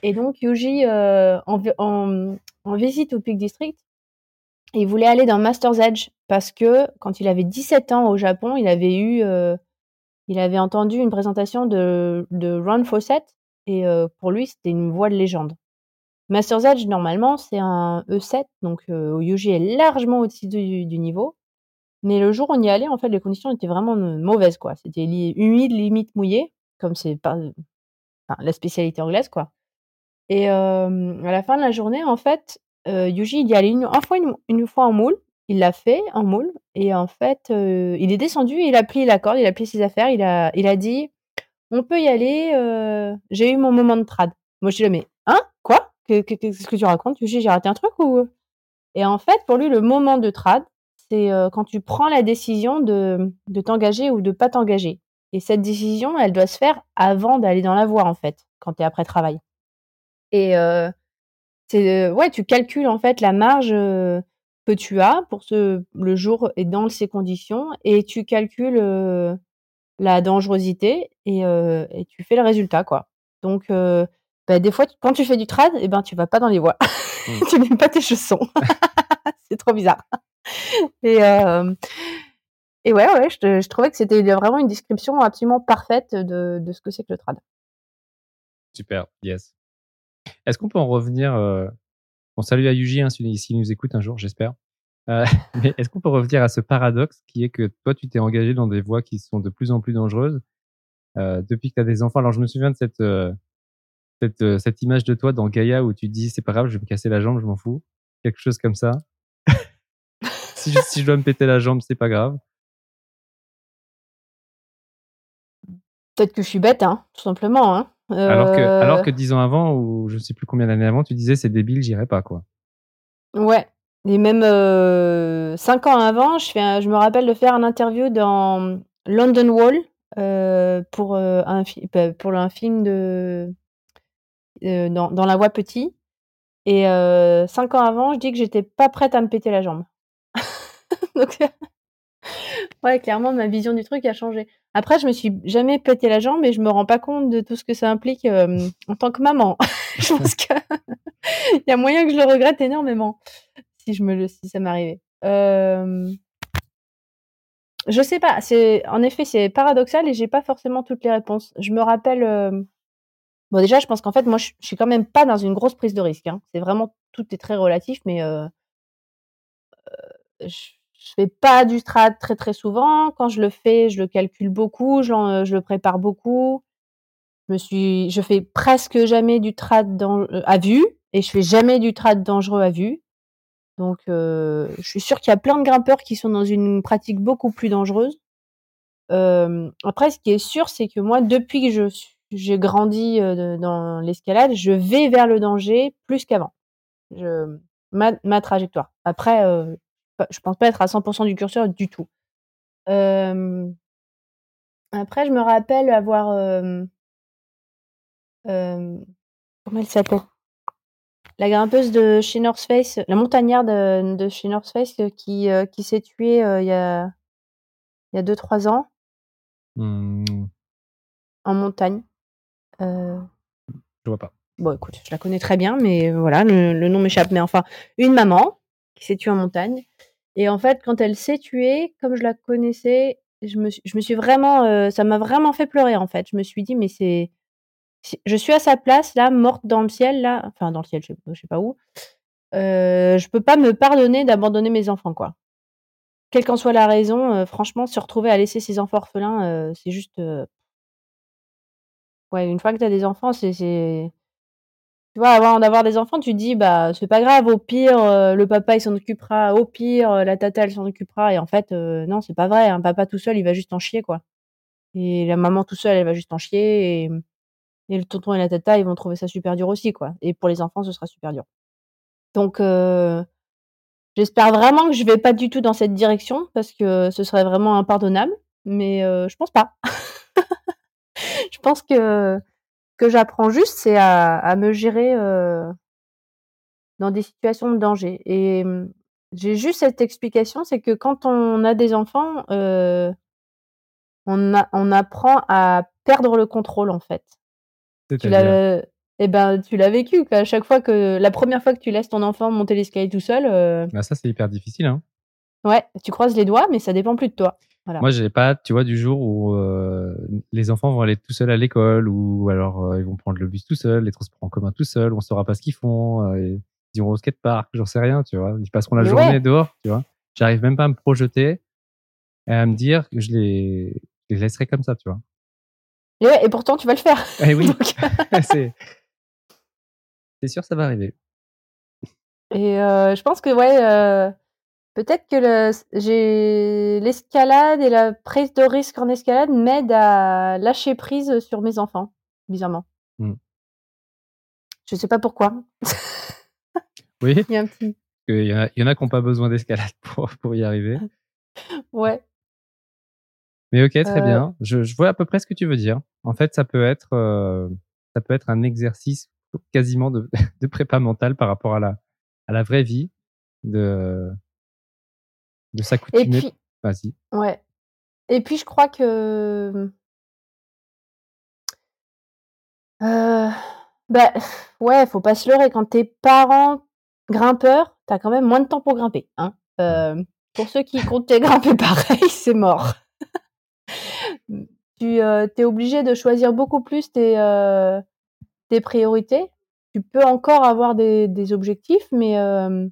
Et donc Yuji, en, visite au Peak District, il voulait aller dans Master's Edge parce que quand il avait 17 ans au Japon, il avait eu, il avait entendu une présentation de, de Ron Fawcett et pour lui c'était une voix de légende. Master's Edge normalement c'est un E7 donc euh, Yuji est largement au-dessus du, niveau. Mais le jour où on y allait, en fait, les conditions étaient vraiment mauvaises, quoi. C'était humide, limite mouillé comme c'est pas la spécialité anglaise quoi. Et à la fin de la journée, en fait, euh, Yuji il y allait une, fois une, fois en moule, il l'a fait en moule et en fait, il est descendu, il a plié la corde, il a plié ses affaires, il a il a dit on peut y aller, j'ai eu mon moment de trad. Moi je dis mais hein? Quoi? Qu'est-ce que tu racontes? Yuji j'ai raté un truc ou? Et en fait, pour lui le moment de trad, c'est quand tu prends la décision de, de t'engager ou de pas t'engager. Et cette décision, elle doit se faire avant d'aller dans la voie, en fait, quand tu es après travail. Et euh, c'est ouais, tu calcules en fait la marge euh, que tu as pour ce le jour et dans ces conditions, et tu calcules euh, la dangerosité et, euh, et, tu fais le résultat, quoi. Donc bah, des fois, quand tu fais du trad, eh ben tu vas pas dans les voies, mmh. tu mets pas tes chaussons. c'est trop bizarre. Et et ouais, ouais, je, je trouvais que c'était vraiment une description absolument parfaite de, de ce que c'est que le trad. Super, yes. Est-ce qu'on peut en revenir euh... On salue à Yuji hein, s'il si, nous écoute un jour, j'espère. Euh, mais est-ce qu'on peut revenir à ce paradoxe qui est que toi, tu t'es engagé dans des voies qui sont de plus en plus dangereuses euh, depuis que tu as des enfants? Alors, je me souviens de cette, euh, cette, euh, cette image de toi dans Gaïa où tu dis c'est pas grave, je vais me casser la jambe, je m'en fous. Quelque chose comme ça. si, je, si je dois me péter la jambe, c'est pas grave. Peut-être que je suis bête, hein, tout simplement. Hein. Euh... Alors que, alors que dix ans avant, ou je ne sais plus combien d'années avant, tu disais c'est débile, j'irai pas, quoi. Ouais. Et même euh, cinq ans avant, je, me rappelle de faire un interview dans London Wall euh, pour, euh, un bah, pour un film de dans, La Voix Petit. Et cinq ans avant, je dis que j'étais pas prête à me péter la jambe. Donc, ouais, clairement, ma vision du truc a changé. Après, je me suis jamais pété la jambe et je me rends pas compte de tout ce que ça implique en tant que maman. je pense que il y a moyen que je le regrette énormément si je me le, si ça m'arrivait. Euh... Je sais pas. C'est en effet c'est paradoxal et j'ai pas forcément toutes les réponses. Je me rappelle. Euh... Bon déjà, je pense qu'en fait moi je, je, suis quand même pas dans une grosse prise de risque. Hein. C'est vraiment tout est très relatif, mais euh... euh je je fais pas du strat très très souvent. Quand je le fais, je le calcule beaucoup, je, le prépare beaucoup. Je me suis, je fais presque jamais du trad à vue et je fais jamais du trad dangereux à vue. Donc, euh, je suis sûre qu'il y a plein de grimpeurs qui sont dans une pratique beaucoup plus dangereuse. Euh, après, ce qui est sûr, c'est que moi, depuis que j'ai grandi dans l'escalade, je vais vers le danger plus qu'avant. Ma, ma trajectoire. Après, je pense pas être à 100% du curseur du tout. Après, je me rappelle avoir. Comment elle s'appelle? La grimpeuse de chez North Face, la montagnarde de, de chez North Face qui, qui s'est tuée il y a il y a 2-3 ans. Mmh. En montagne. Je vois pas. Bon, écoute, je la connais très bien, mais voilà, le, le nom m'échappe. Mais enfin, une maman qui s'est tuée en montagne. Et en fait, quand elle s'est tuée, comme je la connaissais, je me, je me suis vraiment, euh, ça m'a vraiment fait pleurer en fait. Je me suis dit, mais c'est, je suis à sa place là, morte dans le ciel là, enfin dans le ciel, je sais, sais pas où. Euh, je peux pas me pardonner d'abandonner mes enfants quoi. Quelle qu'en soit la raison, euh, franchement, se retrouver à laisser ses enfants orphelins, euh, c'est juste. Ouais, une fois que tu as des enfants, c'est tu vois, avant d'avoir des enfants, tu dis, bah, c'est pas grave, au pire, le papa, il s'en occupera, au pire, la tata, elle s'en occupera. Et en fait, non, c'est pas vrai. Un papa tout seul, il va juste en chier, quoi. Et la maman tout seul, elle va juste en chier et le tonton et la tata, ils vont trouver ça super dur aussi, quoi. Et pour les enfants, ce sera super dur. Donc, euh, j'espère vraiment que je vais pas du tout dans cette direction parce que ce serait vraiment impardonnable. Mais euh, je pense pas. je pense que que j'apprends juste, c'est à, à me gérer euh, dans des situations de danger. Et hum, j'ai juste cette explication, c'est que quand on a des enfants, euh, on, a, on apprend à perdre le contrôle en fait. Tu l'as, eh ben, tu l'as vécu. À chaque fois que la première fois que tu laisses ton enfant monter l'escalier tout seul. Euh, bah ça c'est hyper difficile. Hein. Ouais, tu croises les doigts, mais ça dépend plus de toi. Voilà. Moi, j'ai pas, tu vois, du jour où euh, les enfants vont aller tout seuls à l'école, ou alors euh, ils vont prendre le bus tout seuls, les transports en commun tout seuls, on saura pas ce qu'ils font, et ils iront au skatepark, j'en sais rien, tu vois. Ils passeront la journée dehors, tu vois. J'arrive même pas à me projeter et à me dire que je les, je les laisserai comme ça, tu vois. Et, ouais, et pourtant, tu vas le faire. Eh oui. c'est sûr, ça va arriver. Et euh, je pense que, ouais, euh, peut-être que j'ai l'escalade et la prise de risque en escalade m'aident à lâcher prise sur mes enfants, bizarrement. Mmh. Je sais pas pourquoi. Oui. Il y, a un petit... il, y en a, il y en a qui n'ont pas besoin d'escalade pour, pour y arriver. ouais. Mais ok, très euh. bien. Je, je, vois à peu près ce que tu veux dire. En fait, ça peut être, euh, ça peut être un exercice quasiment de, de prépa mentale par rapport à la, à la vraie vie, de, de s'accoutumer. Puis... Vas-y. Ouais. Et puis, je crois que, euh, bah, ouais, faut pas se leurrer. Quand tes parents grimpeurs, t'as quand même moins de temps pour grimper. Hein. Euh, pour ceux qui comptent grimper pareil, c'est mort. Tu euh, es obligé de choisir beaucoup plus tes, euh, tes priorités. Tu peux encore avoir des, des objectifs, mais, euh,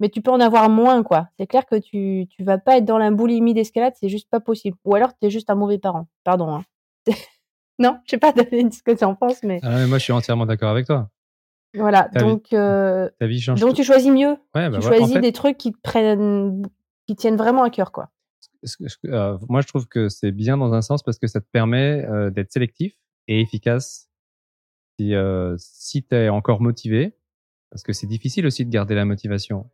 mais tu peux en avoir moins, quoi. C'est clair que tu, tu vas pas être dans la boulimie d'escalade, c'est juste pas possible. Ou alors tu es juste un mauvais parent. Pardon. Hein. non, je sais pas ce que tu en penses, mais. Ah, mais moi, je suis entièrement d'accord avec toi. Voilà, donc, euh, donc tu choisis mieux. Bah tu choisis des trucs qui te prennent, qui tiennent vraiment à cœur, quoi. Euh, moi, je trouve que c'est bien dans un sens parce que ça te permet euh, d'être sélectif et efficace si, euh, si tu es encore motivé, parce que c'est difficile aussi de garder la motivation.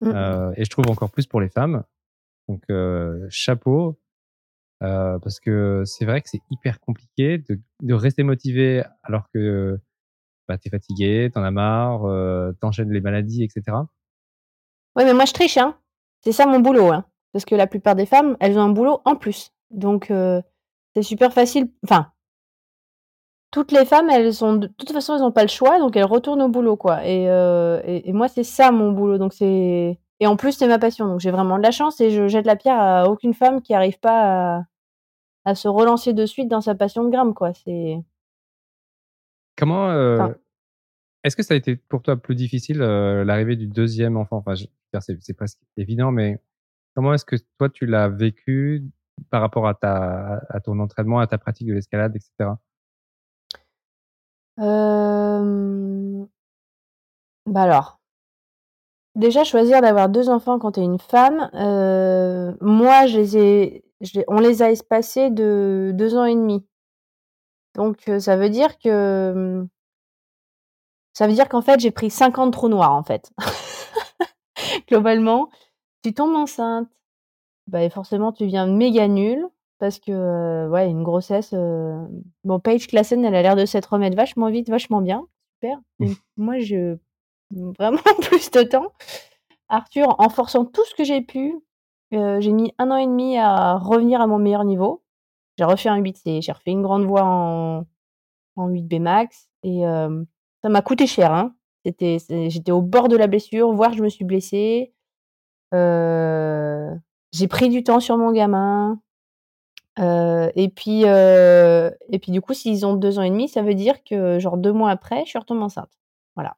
Mmh. Euh, et je trouve encore plus pour les femmes. Donc, chapeau, parce que c'est vrai que c'est hyper compliqué de, de, rester motivé alors que bah, tu es fatigué, t'en as marre, t'enchaînes les maladies, etc. Ouais, mais moi je triche, hein. C'est ça mon boulot, hein parce que la plupart des femmes, elles ont un boulot en plus. Donc euh, c'est super facile. Enfin, toutes les femmes, elles sont de toute façon, elles n'ont pas le choix, donc elles retournent au boulot, quoi. Et, euh, et, moi, c'est ça mon boulot. Donc c'est et en plus, c'est ma passion. Donc j'ai vraiment de la chance et je jette la pierre à aucune femme qui arrive pas à, à se relancer de suite dans sa passion de gramme, quoi. C'est comment euh, est-ce que ça a été pour toi plus difficile l'arrivée du deuxième enfant? Enfin, c'est presque évident, mais Comment est-ce que toi tu l'as vécu par rapport à ton entraînement, à ta pratique de l'escalade, etc. Bah alors, déjà choisir d'avoir deux enfants quand tu es une femme, moi on les a espacés de deux ans et demi. Donc ça veut dire que ça veut dire qu'en fait j'ai pris 50 trous noirs en fait. Globalement, tu tombes enceinte, bah, forcément tu viens méga nul parce que, euh, ouais, une grossesse, euh, bon Paige Classen, elle a l'air de s'être remettre vachement vite, vachement bien, super. moi je vraiment plus de temps. Arthur, en forçant tout ce que j'ai pu, euh, j'ai mis un an et demi à revenir à mon meilleur niveau. J'ai refait un 8C, j'ai refait une grande voix en en 8B max et ça m'a coûté cher, hein. C'était j'étais au bord de la blessure, voire je me suis blessée. Euh, j'ai pris du temps sur mon gamin. Euh, et puis, euh, et puis du coup, s'ils ont deux ans et demi, ça veut dire que genre deux mois après, je suis retombée enceinte. Voilà.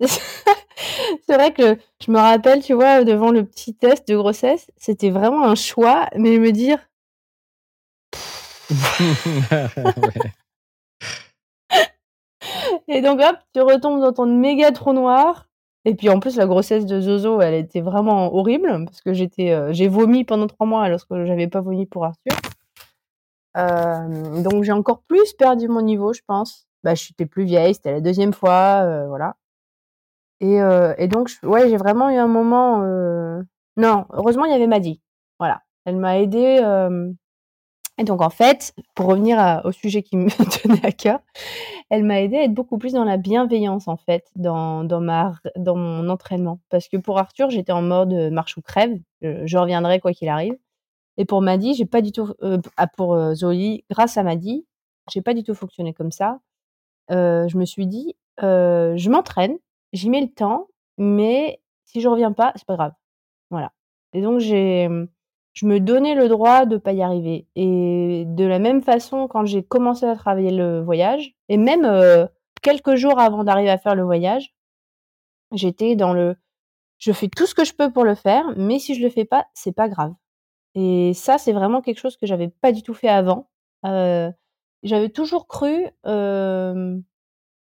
c'est vrai que je me rappelle, tu vois, devant le petit test de grossesse, c'était vraiment un choix, mais me dire. et donc hop, tu retombes dans ton méga trou noir. Et puis en plus, la grossesse de Zozo, elle était vraiment horrible parce que j'étais, euh, j'ai vomi pendant trois mois alors que j'avais pas vomi pour Arthur. donc j'ai encore plus perdu mon niveau, je pense. Bah, j'étais plus vieille, c'était la deuxième fois, voilà. Et, et donc, ouais, j'ai vraiment eu un moment. Non, heureusement, il y avait Maddy. Voilà, elle m'a aidée. Et donc, en fait, pour revenir au sujet qui me tenait à cœur, elle m'a aidée à être beaucoup plus dans la bienveillance, en fait, dans, dans, ma, dans mon entraînement. Parce que pour Arthur, j'étais en mode marche ou crève. Je, reviendrai quoi qu'il arrive. Et pour Maddy, j'ai pas du tout. Ah, pour Zoé, grâce à Maddy, j'ai pas du tout fonctionné comme ça. je me suis dit, je m'entraîne, j'y mets le temps, mais si je reviens pas, c'est pas grave. Voilà. Et donc, j'ai je me donnais le droit de pas y arriver. Et de la même façon, quand j'ai commencé à travailler le voyage, et même euh, quelques jours avant d'arriver à faire le voyage, j'étais dans le je fais tout ce que je peux pour le faire, mais si je le fais pas, c'est pas grave. Et ça, c'est vraiment quelque chose que j'avais pas du tout fait avant. Euh, j'avais toujours cru euh,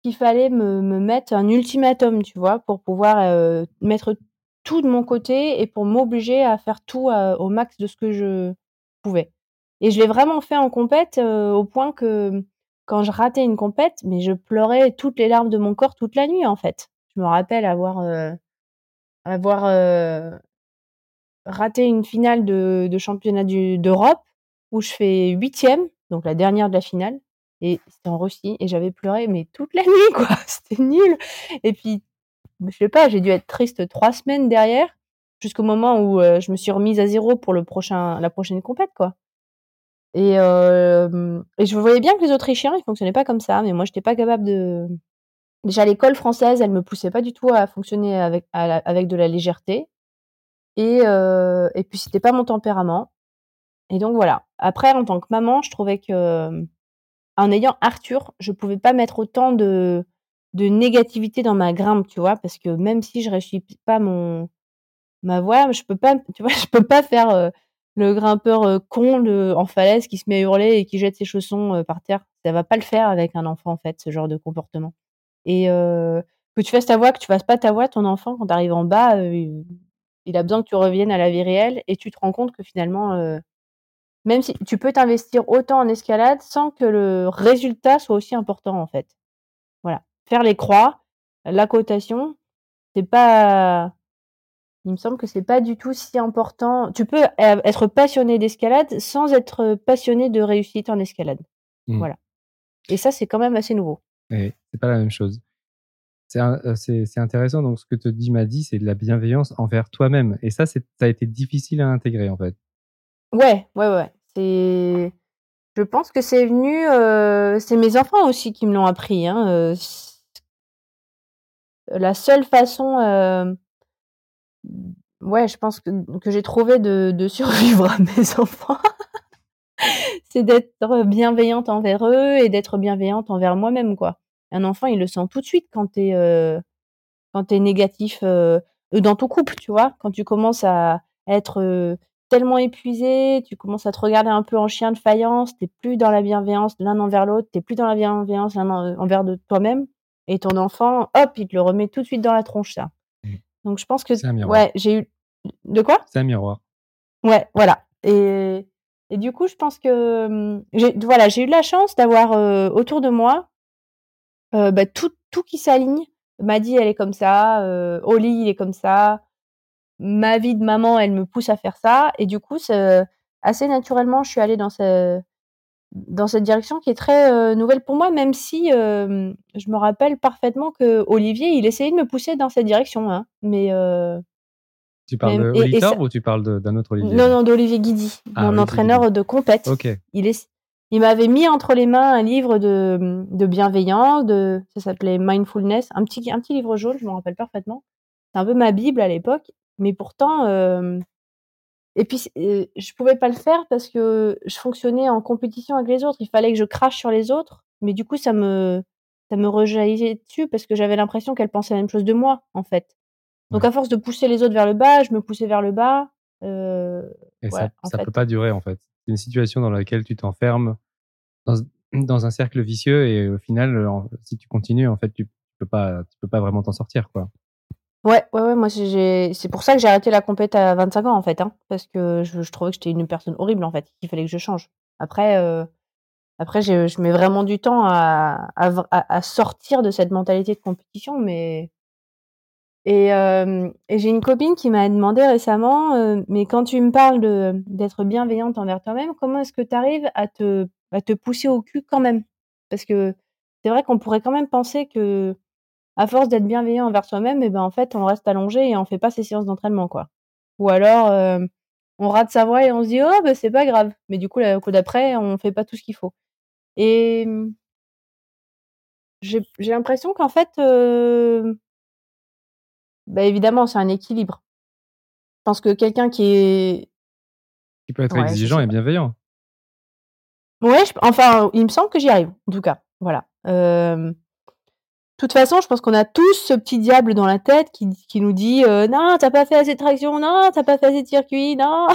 qu'il fallait me, me, mettre un ultimatum, tu vois, pour pouvoir mettre tout de mon côté et pour m'obliger à faire tout au max de ce que je pouvais. Et je l'ai vraiment fait en compète au point que quand je ratais une compète, mais je pleurais toutes les larmes de mon corps toute la nuit en fait. Je me rappelle avoir avoir raté une finale de, de championnat d'Europe où je fais huitième, donc la dernière de la finale, et c'était en Russie et j'avais pleuré mais toute la nuit quoi, c'était nul. Et puis je sais pas, j'ai dû être triste trois semaines derrière, jusqu'au moment où euh, je me suis remise à zéro pour le prochain, la prochaine compète, quoi. Et, euh, et je voyais bien que les Autrichiens, ils fonctionnaient pas comme ça, mais moi, j'étais pas capable de. Déjà, l'école française, elle me poussait pas du tout à fonctionner avec, avec de la légèreté. Et, euh, et puis, c'était pas mon tempérament. Et donc, voilà. Après, en tant que maman, je trouvais que, en ayant Arthur, je pouvais pas mettre autant de, de négativité dans ma grimpe, tu vois, parce que même si je réussis pas mon ma voix, je peux pas, tu vois, je peux pas faire euh, le grimpeur euh, con de, en falaise qui se met à hurler et qui jette ses chaussons euh, par terre. Ça va pas le faire avec un enfant en fait, ce genre de comportement. Et que tu fasses ta voix, que tu fasses pas ta voix, ton enfant quand tu arrives en bas, il a besoin que tu reviennes à la vie réelle et tu te rends compte que finalement même si tu peux t'investir autant en escalade sans que le résultat soit aussi important en fait. Faire les croix, la cotation, c'est pas il me semble que c'est pas du tout si important. Tu peux être passionné d'escalade sans être passionné de réussite en escalade. Mmh. Voilà. Et ça, c'est quand même assez nouveau. Oui, c'est pas la même chose. Euh, c'est intéressant. Donc, ce que te dit dit, c'est de la bienveillance envers toi-même. Et ça, ça a été difficile à intégrer, en fait. Ouais, ouais, ouais. C'est. Je pense que c'est venu. Euh, c'est mes enfants aussi qui me l'ont appris. Hein. La seule façon, euh, ouais, je pense que, j'ai trouvé de, de, survivre à mes enfants, c'est d'être bienveillante envers eux et d'être bienveillante envers moi-même, quoi. Un enfant, il le sent tout de suite quand t'es euh, quand t'es négatif euh, dans ton couple, tu vois, quand tu commences à être euh, tellement épuisé, tu commences à te regarder un peu en chien de faïence, t'es plus dans la bienveillance l'un envers l'autre, t'es plus dans la bienveillance l'un envers de toi-même. Et ton enfant, hop, il te le remet tout de suite dans la tronche, ça. Mmh. Donc je pense que ouais, j'ai eu de quoi? C'est un miroir. Ouais, voilà. Et, et du coup, je pense que mmh, j'ai voilà, j'ai eu de la chance d'avoir euh, autour de moi euh, bah, tout tout qui s'aligne. Maddy, elle est comme ça. Euh, Oli, il est comme ça. Ma vie de maman, elle me pousse à faire ça. Et du coup, assez naturellement, je suis allée dans ce dans cette direction qui est très euh, nouvelle pour moi, même si euh, je me rappelle parfaitement que Olivier, il essayait de me pousser dans cette direction. Hein, mais euh, tu parles de ou tu parles d'un autre Olivier? Non, non, d'Olivier Guidi, ah, mon entraîneur de compète. Ok. Il est, il m'avait mis entre les mains un livre de, de bienveillance, de, ça s'appelait Mindfulness, un petit, un petit livre jaune, je me rappelle parfaitement. C'est un peu ma bible à l'époque, mais pourtant et puis, euh, je pouvais pas le faire parce que je fonctionnais en compétition avec les autres. Il fallait que je crache sur les autres, mais du coup, ça me, ça me rejaillissait dessus parce que j'avais l'impression qu'elle pensait la même chose de moi, en fait. Donc, à force de pousser les autres vers le bas, je me poussais vers le bas. Euh, Et ça, ça peut pas durer, en fait. C'est une situation dans laquelle tu t'enfermes dans, dans un cercle vicieux et au final, si tu continues, en fait, tu peux pas, tu peux pas vraiment t'en sortir, quoi. Ouais, ouais, ouais, moi c'est pour ça que j'ai arrêté la compète à 25 ans en fait, hein, parce que je, trouvais que j'étais une personne horrible en fait, qu'il fallait que je change. Après, après, je mets vraiment du temps à, à, sortir de cette mentalité de compétition, mais et, et j'ai une copine qui m'a demandé récemment, mais quand tu me parles d'être bienveillante envers toi-même, comment est-ce que tu arrives à te à te pousser au cul quand même? Parce que c'est vrai qu'on pourrait quand même penser que à force d'être bienveillant envers soi-même, et eh ben en fait on reste allongé et on fait pas ses séances d'entraînement quoi. Ou alors on rate sa voix et on se dit oh ben c'est pas grave, mais du coup le coup d'après on fait pas tout ce qu'il faut. Et mmh, j'ai l'impression qu'en fait, bah, évidemment, c'est un équilibre. Je pense que quelqu'un qui est qui peut être exigeant et bienveillant. Ouais, enfin, il me semble que j'y arrive, en tout cas. Voilà. De toute façon, je pense qu'on a tous ce petit diable dans la tête qui, qui nous dit non, t'as pas fait assez de traction, non, t'as pas fait assez de circuit, non.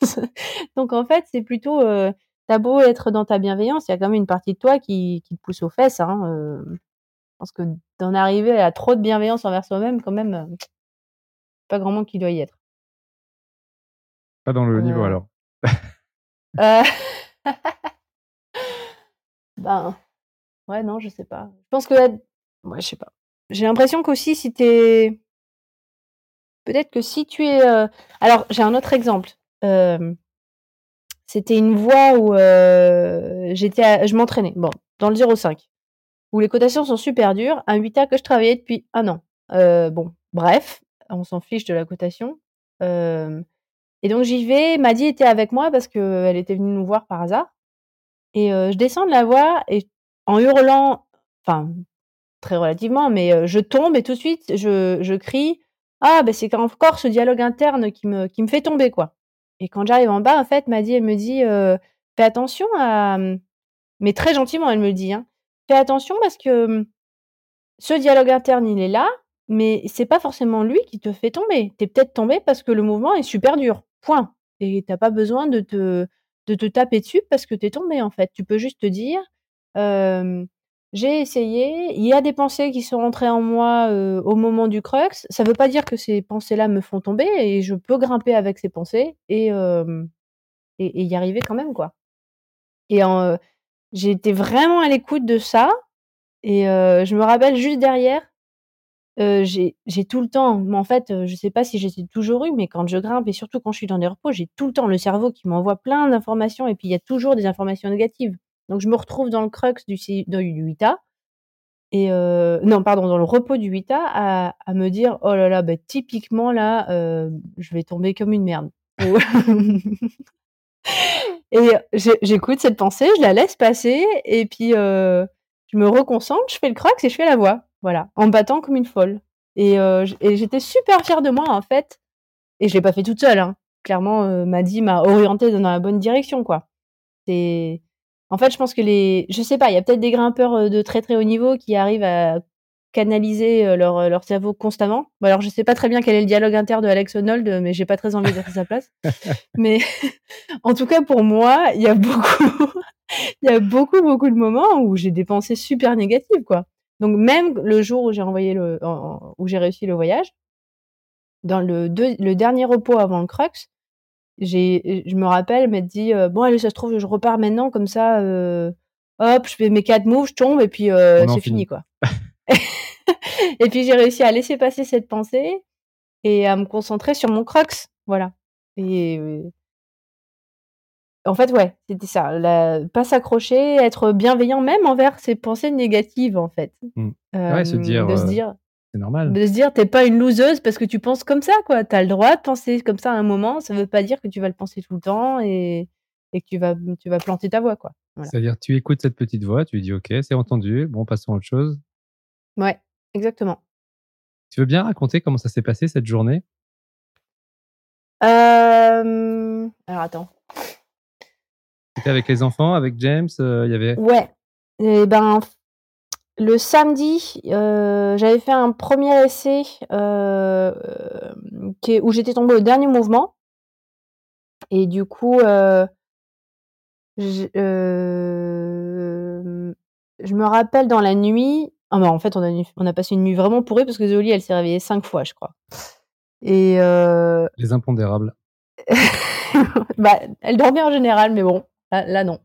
Donc en fait, c'est plutôt t'as beau être dans ta bienveillance, il y a quand même une partie de toi qui, qui te pousse aux fesses. Hein, euh. je pense que d'en arriver à trop de bienveillance envers soi-même, quand même, euh, pas grand monde qui doit y être. Pas dans le niveau euh. alors. ben, ouais, non, je sais pas. Je pense que, ouais, je sais pas. J'ai l'impression qu'aussi si t'es, peut-être que si tu es, alors j'ai un autre exemple. C'était une voie où j'étais, je m'entraînais. Bon, dans le 0,5, où les cotations sont super dures. Un 8A que je travaillais depuis un an. Bon, bref, on s'en fiche de la cotation. Et donc j'y vais. Maddy était avec moi parce qu'elle était venue nous voir par hasard. Et je descends de la voie et en hurlant, enfin très relativement, mais je tombe et tout de suite je, je crie ah ben c'est encore ce dialogue interne qui me qui me fait tomber quoi. Et quand j'arrive en bas, en fait, Maddy, elle me dit Fais attention à. Mais très gentiment, elle me dit hein, Fais attention parce que mmh, ce dialogue interne, il est là, mais c'est pas forcément lui qui te fait tomber. Tu es peut-être tombé parce que le mouvement est super dur. Point. Et t'as pas besoin de te, de te taper dessus parce que tu es tombé, en fait. Tu peux juste te dire j'ai essayé. Il y a des pensées qui sont rentrées en moi au moment du crux. Ça ne veut pas dire que ces pensées-là me font tomber et je peux grimper avec ces pensées et, et, y arriver quand même, quoi. Et j'ai été vraiment à l'écoute de ça. Et je me rappelle juste derrière, j'ai tout le temps, mais en fait, je sais pas si j'ai toujours eu, mais quand je grimpe et surtout quand je suis dans des repos, j'ai tout le temps le cerveau qui m'envoie plein d'informations et puis il y a toujours des informations négatives. Donc je me retrouve dans le crux du, du 8A et euh, non pardon dans le repos du 8A à, me dire oh là là bah, typiquement là euh, je vais tomber comme une merde. et j'écoute cette pensée, je la laisse passer et puis euh, je me reconcentre, je fais le crux et je fais la voix, voilà, en battant comme une folle. Et, et j'étais super fière de moi en fait. Et je l'ai pas fait toute seule. Hein. Clairement, Maddy m'a orientée dans la bonne direction quoi. C'est en fait, je pense que les, je sais pas, il y a peut-être des grimpeurs euh, de très très haut niveau qui arrivent à canaliser euh, leur, euh, leur cerveau constamment. Bon, alors, je sais pas très bien quel est le dialogue interne de Alex Honnold, mais j'ai pas très envie d'être à sa place. mais en tout cas, pour moi, il y a beaucoup, il y a beaucoup, beaucoup de moments où j'ai des pensées super négatives, quoi. Donc, même le jour où j'ai envoyé le, où j'ai réussi le voyage, dans le, le dernier repos avant le crux, j'ai, je me rappelle m'être dit euh, bon allez ça se trouve je repars maintenant comme ça euh, hop je fais mes quatre moves je tombe et puis euh, c'est fini quoi. Et puis j'ai réussi à laisser passer cette pensée et à me concentrer sur mon crux voilà. Et en fait ouais c'était ça la, pas s'accrocher être bienveillant même envers ses pensées négatives en fait. Mmh. ouais, se dire, de se dire c'est normal. De se dire, t'es pas une loseuse parce que tu penses comme ça, quoi. T'as le droit de penser comme ça à un moment. Ça veut pas dire que tu vas le penser tout le temps et, et que tu vas, tu vas planter ta voix, quoi. C'est-à-dire, tu écoutes cette petite voix, tu dis, OK, c'est entendu, bon, passons à autre chose. Ouais, exactement. Tu veux bien raconter comment ça s'est passé cette journée? Euh... Alors, attends. C'était avec les enfants, avec James, euh, il y avait. Ouais. Et eh ben, le samedi, euh, j'avais fait un premier essai euh, qui où j'étais tombée au dernier mouvement. Et du coup, euh, je, me rappelle dans la nuit. Ah en fait, on a, on a passé une nuit vraiment pourrie parce que Zoli, elle s'est réveillée cinq fois, je crois. Et Les impondérables. bah, elle dormait en général, mais bon, là, non.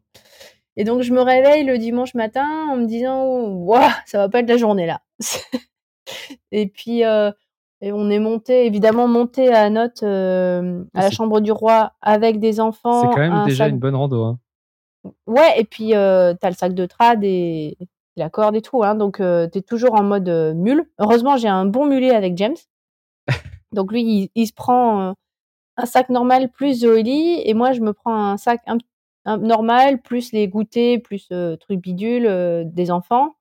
Et donc, je me réveille le dimanche matin en me disant, waouh, ça va pas être la journée là. et puis, euh, et on est monté, évidemment, monté à Note, euh, à la chambre du roi avec des enfants. C'est quand même déjà une bonne rando. Hein. Ouais, et puis euh, t'as le sac de trad et, la corde et tout, hein, donc t'es toujours en mode mule. Heureusement, j'ai un bon mulet avec James. donc lui, il, se prend un sac normal plus Zoélie, et moi, je me prends un sac un, normal plus les goûters plus trucs bidules des enfants.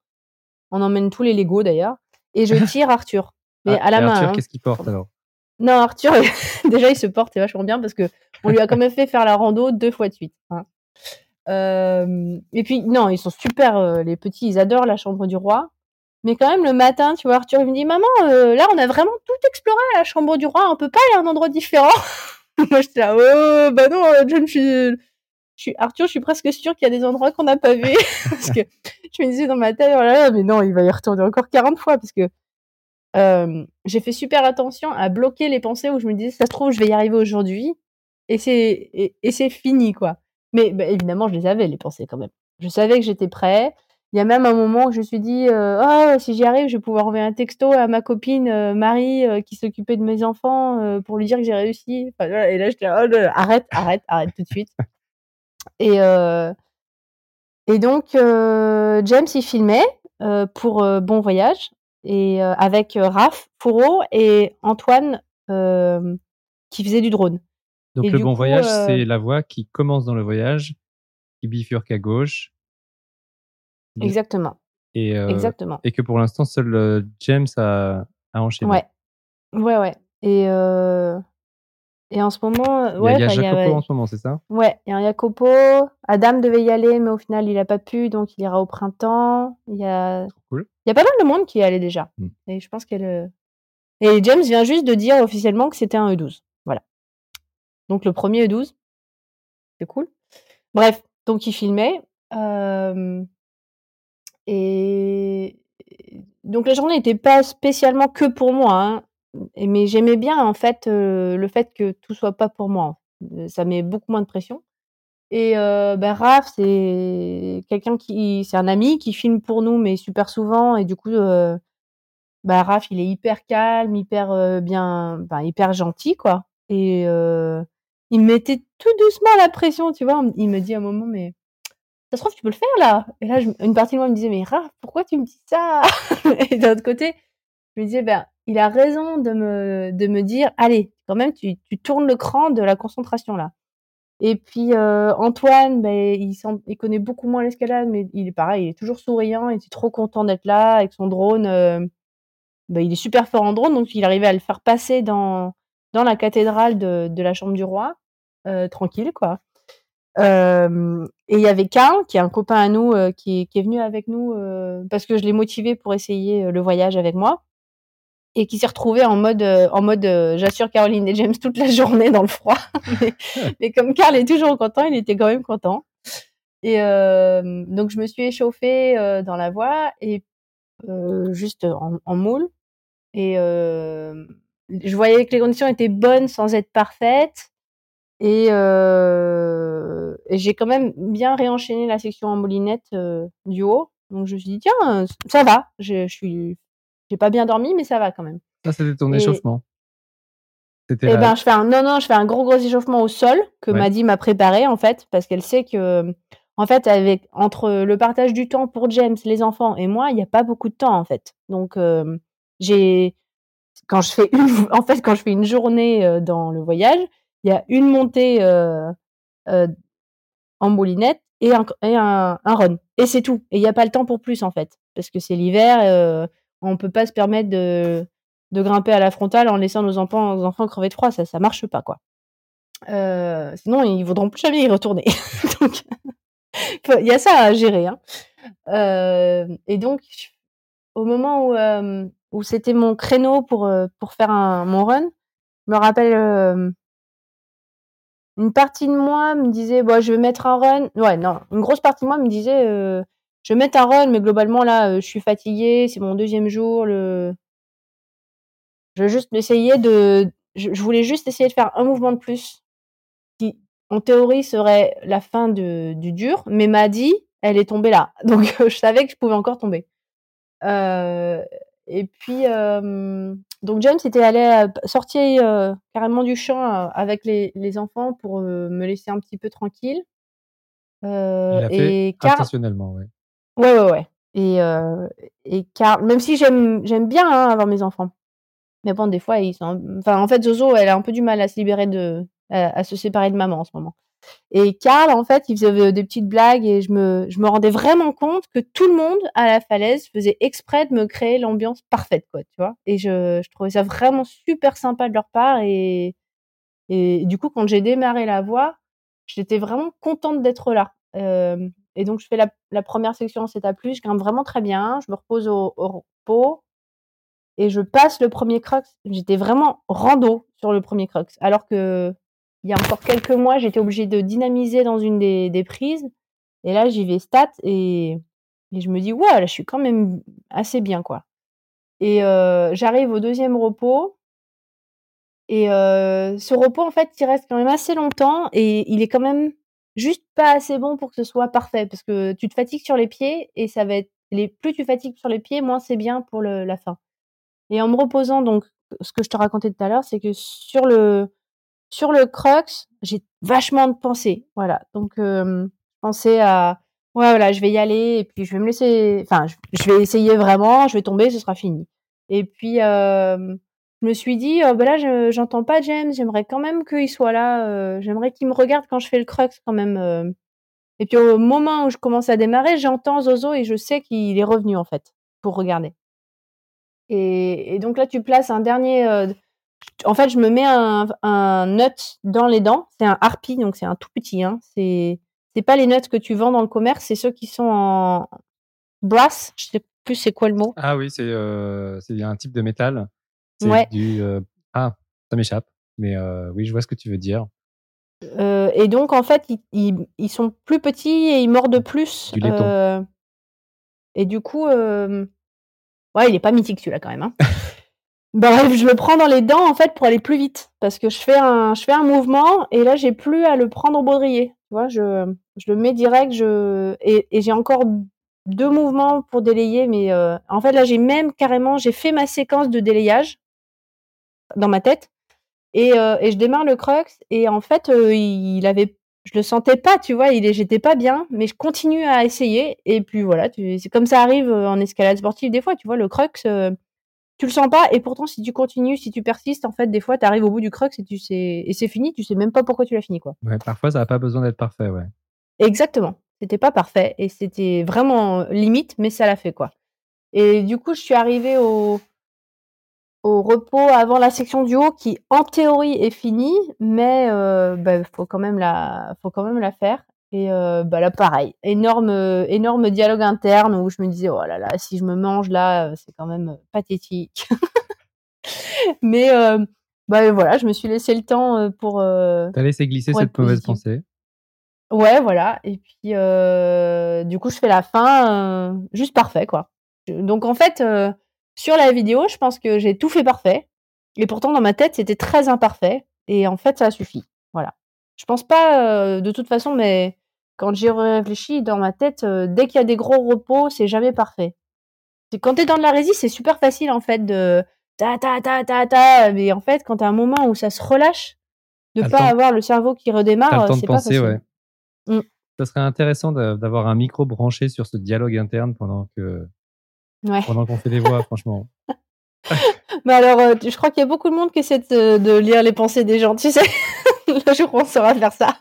On emmène tous les Legos d'ailleurs, et je tire Arthur. Mais ah, à la main. Arthur, hein. qu'est-ce qu'il porte alors? Non, Arthur, déjà, il se porte vachement bien parce que on lui a quand même fait faire la rando deux fois de suite. Hein. Euh, et puis, non, ils sont super, euh, les petits, ils adorent la chambre du roi. Mais quand même, le matin, tu vois, Arthur, il me dit Maman, euh, là, on a vraiment tout exploré à la chambre du roi, on peut pas aller à un endroit différent? Moi, j'étais là, oh, bah non, je suis. Je suis Arthur, je suis presque sûre qu'il y a des endroits qu'on n'a pas vus. parce que je me disais dans ma tête, oh là là, mais non, il va y retourner encore 40 fois. Parce que euh, j'ai fait super attention à bloquer les pensées où je me disais, ça se trouve, je vais y arriver aujourd'hui. Et c'est, et, c'est fini, quoi. Mais bah, évidemment, je les avais, les pensées, quand même. Je savais que j'étais prêt. Il y a même un moment où je me suis dit, euh, oh, si j'y arrive, je vais pouvoir envoyer un texto à ma copine euh, Marie qui s'occupait de mes enfants pour lui dire que j'ai réussi. et là, j'étais oh, arrête, arrête, arrête tout de suite. Et, et donc, James, il filmait pour Bon Voyage et euh, avec euh, Raph Fourreau et Antoine euh, qui faisait du drone. Donc le bon voyage, c'est la voie qui commence dans le voyage, qui bifurque à gauche. Exactement. Et, Exactement. et que pour l'instant, seul James a, a enchaîné. Ouais. Ouais, ouais. Et, et en ce moment, ouais, il y a, Jacopo en ce moment, c'est ça? Ouais, il y a un Jacopo. Adam devait y aller, mais au final, il n'a pas pu, donc il ira au printemps. Il y a, cool. il y a pas mal de monde qui y allait déjà. Hmm. Et je pense qu'elle. Et James vient juste de dire officiellement que c'était un E12. Voilà. Donc le premier E12. C'est cool. Bref, donc il filmait. Euh... Et donc la journée n'était pas spécialement que pour moi. Hein mais j'aimais bien en fait le fait que tout soit pas pour moi. Ça met beaucoup moins de pression. Et euh, ben Raph, c'est quelqu'un qui, c'est un ami qui filme pour nous, mais super souvent. Et du coup, euh, bah, Raph, il est hyper calme, hyper bien, enfin, hyper gentil, quoi. Et il me mettait tout doucement la pression, tu vois. Il me dit à un moment, mais ça se trouve, tu peux le faire là? Et là, une partie de moi me disait, mais Raph, pourquoi tu me dis ça? Et d'un autre côté, je me disais, ben il a raison de me, de me dire, allez, quand même, tu, tu tournes le cran de la concentration là. Et puis euh, Antoine, ben, il, il connaît beaucoup moins l'escalade, mais il est pareil, il est toujours souriant, il était trop content d'être là avec son drone. Euh, ben, il est super fort en drone, donc il arrivait à le faire passer dans, dans la cathédrale de, de la Chambre du Roi, euh, tranquille quoi. Et il y avait Karl, qui est un copain à nous, qui, qui, est venu avec nous parce que je l'ai motivé pour essayer le voyage avec moi et qui s'est retrouvé en mode euh, en mode euh, j'assure Caroline et James toute la journée dans le froid. Mais, comme Carl est toujours content il était quand même content. Et euh, donc je me suis échauffée dans la voie et juste en, en, moule. Et je voyais que les conditions étaient bonnes sans être parfaites. Et, et j'ai quand même bien réenchaîné la section en moulinette du haut. Donc je me suis dit tiens ça va je, je suis j'ai pas bien dormi, mais ça va quand même. Ça, c'était ton échauffement. Eh ben, je fais un, non, non, je fais un gros, gros échauffement au sol que Maddy m'a préparé, en fait, parce qu'elle sait que, en fait, avec, entre le partage du temps pour James, les enfants et moi, il n'y a pas beaucoup de temps, en fait. Donc, euh, j'ai, quand je fais une, en fait, quand je fais une journée euh, dans le voyage, il y a une montée euh, en moulinette et un, et un, un run. Et c'est tout. Et il n'y a pas le temps pour plus, en fait, parce que c'est l'hiver on peut pas se permettre de, de grimper à la frontale en laissant nos enfants, enfants crever de froid. Ça, ça marche pas, quoi. Euh, sinon, ils voudront plus jamais y retourner. donc, il y a ça à gérer. Hein. Euh, et donc, au moment où, euh, où c'était mon créneau pour, pour faire un, mon run, je me rappelle, une partie de moi me disait, bon, je vais mettre un run. Ouais, non, une grosse partie de moi me disait, je mets un run, mais globalement là, euh, je suis fatiguée, c'est mon deuxième jour. Le... Je veux juste essayer de. Je, voulais juste essayer de faire un mouvement de plus. Qui, en théorie, serait la fin de du dur, mais m'a dit: «Elle est tombée là». Donc je savais que je pouvais encore tomber. Heu et puis, hem, donc James était allé, heu, sorti, heu, carrément du champ, avec les les enfants pour, me laisser un petit peu tranquille. Il fait et Karl intentionnellement, ouais. Ouais, ouais, ouais et heu et Karl même si j'aime j'aime bien, hein, avoir mes enfants. Mais bon, des fois, ils sont enfin, en fait, Zozo, elle a un peu du mal à se libérer de à se séparer de maman en ce moment. Et Karl, en fait, il faisait des petites blagues et je me je me rendais vraiment compte que tout le monde à la falaise faisait exprès de me créer l'ambiance parfaite, quoi, tu vois? Et je je trouvais ça vraiment super sympa de leur part et et du coup, quand j'ai démarré la voie, j'étais vraiment contente d'être là. Hem et donc je fais la 1re section en plus, je grimpe vraiment très bien, je me repose au repos et je passe le 1er crux. J'étais vraiment rando sur le 1er crux, alors qu'il y a encore quelques mois, j'étais obligée de dynamiser dans une des prises et là, j'y vais stat et je me dis: «Ouais, là, je suis quand même assez bien, quoi» et j'arrive au 2e repos et ce repos, en fait, il reste quand même assez longtemps et il est quand même juste pas assez bon pour que ce soit parfait parce que tu te fatigues sur les pieds et ça va être les plus tu fatigues sur les pieds, moins c'est bien pour le la fin et en me reposant donc ce que je te racontais tout à l'heure, c'est que sur le sur le crux, j'ai vachement de pensées, voilà. Donc je pensais à: «Ouais, voilà, je vais y aller et puis je vais me laisser enfin, je je vais essayer vraiment, je vais tomber, ce sera fini» et puis, hem, je me suis dit: «Heu, bah, là, je j'entends pas James, j'aimerais quand même qu'il soit là, heu, j'aimerais qu'il me regarde quand je fais le crux quand même, heu» et puis au moment où je commence à démarrer, j'entends Zozo et je sais qu'il est revenu, en fait, pour regarder et donc là, tu places un dernier, en fait, je me mets un un nut dans les dents. C'est un harpie, donc c'est un tout petit, hein. C'est c'est pas les nuts que tu vends dans le commerce, c'est ceux qui sont en brass, je sais plus c'est quoi le mot. Ah oui, c'est, c'est un type de métal. C'est Ouais. du, heu ah, ça m'échappe, mais heu, oui, je vois ce que tu veux dire. Heu et donc en fait, ils ils ils sont plus petits et ils mordent plus, Du et du coup, ouais, il est pas mythique celui-là quand même, hein. Bref, je le prends dans les dents, en fait, pour aller plus vite parce que je fais un je fais un mouvement et là, j'ai plus à le prendre au baudrier. Tu vois? Je je le mets direct, je et et j'ai encore 2 mouvements pour délayer mais en fait, là, j'ai même carrément j'ai fait ma séquence de délayage dans ma tête et et je démarre le crux et en fait, heu, il avait je le sentais pas, tu vois? Il est j'étais pas bien, mais je continue à essayer et puis voilà, c'est comme ça arrive, heu, en escalade sportive des fois, tu vois? Le crux, heu, tu le sens pas et pourtant si tu continues, si tu persistes, en fait, des fois, tu arrives au bout du crux et tu sais et c'est fini, tu sais même pas pourquoi tu l'as fini, quoi. Ouais, parfois, ça a pas besoin d'être parfait, ouais. Exactement, c'était pas parfait et c'était vraiment limite, mais ça l'a fait, quoi et du coup, je suis arrivée au au repos avant la section du haut qui, en théorie, est finie, mais heu, bah, faut quand même la faut quand même la faire et heu, bah, là, pareil, énorme, heu, énorme dialogue interne où je me disais: «Oh là là, si je me mange là, c'est quand même pathétique». Mais heu, bah, voilà, je me suis laissé le temps, pour, heu, Tu as laissé glisser cette mauvaise pensée. Ouais, voilà et puis, du coup, je fais la fin, juste parfait, quoi. Donc en fait, sur la vidéo, je pense que j'ai tout fait parfait et pourtant dans ma tête, c'était très imparfait et en fait, ça a suffi. Voilà. Je pense pas, heu, de toute façon, mais quand j'y réfléchis dans ma tête, heu, dès qu'il y a des gros repos, c'est jamais parfait. Quand tu es dans de la rési, c'est super facile, en fait, de ta ta ta ta ta, mais en fait, quand tu as un moment où ça se relâche, de pas temps avoir le cerveau qui redémarre, de c'est pas penser, facile. ouais. Mmh. Ça serait intéressant d'avoir un micro branché sur ce dialogue interne pendant que Ouais. pendant qu'on fait des voix, franchement. Mais alors, heu, tu je crois qu'il y a beaucoup de monde qui essaie de de lire les pensées des gens, tu sais? Le jour où on saura faire ça.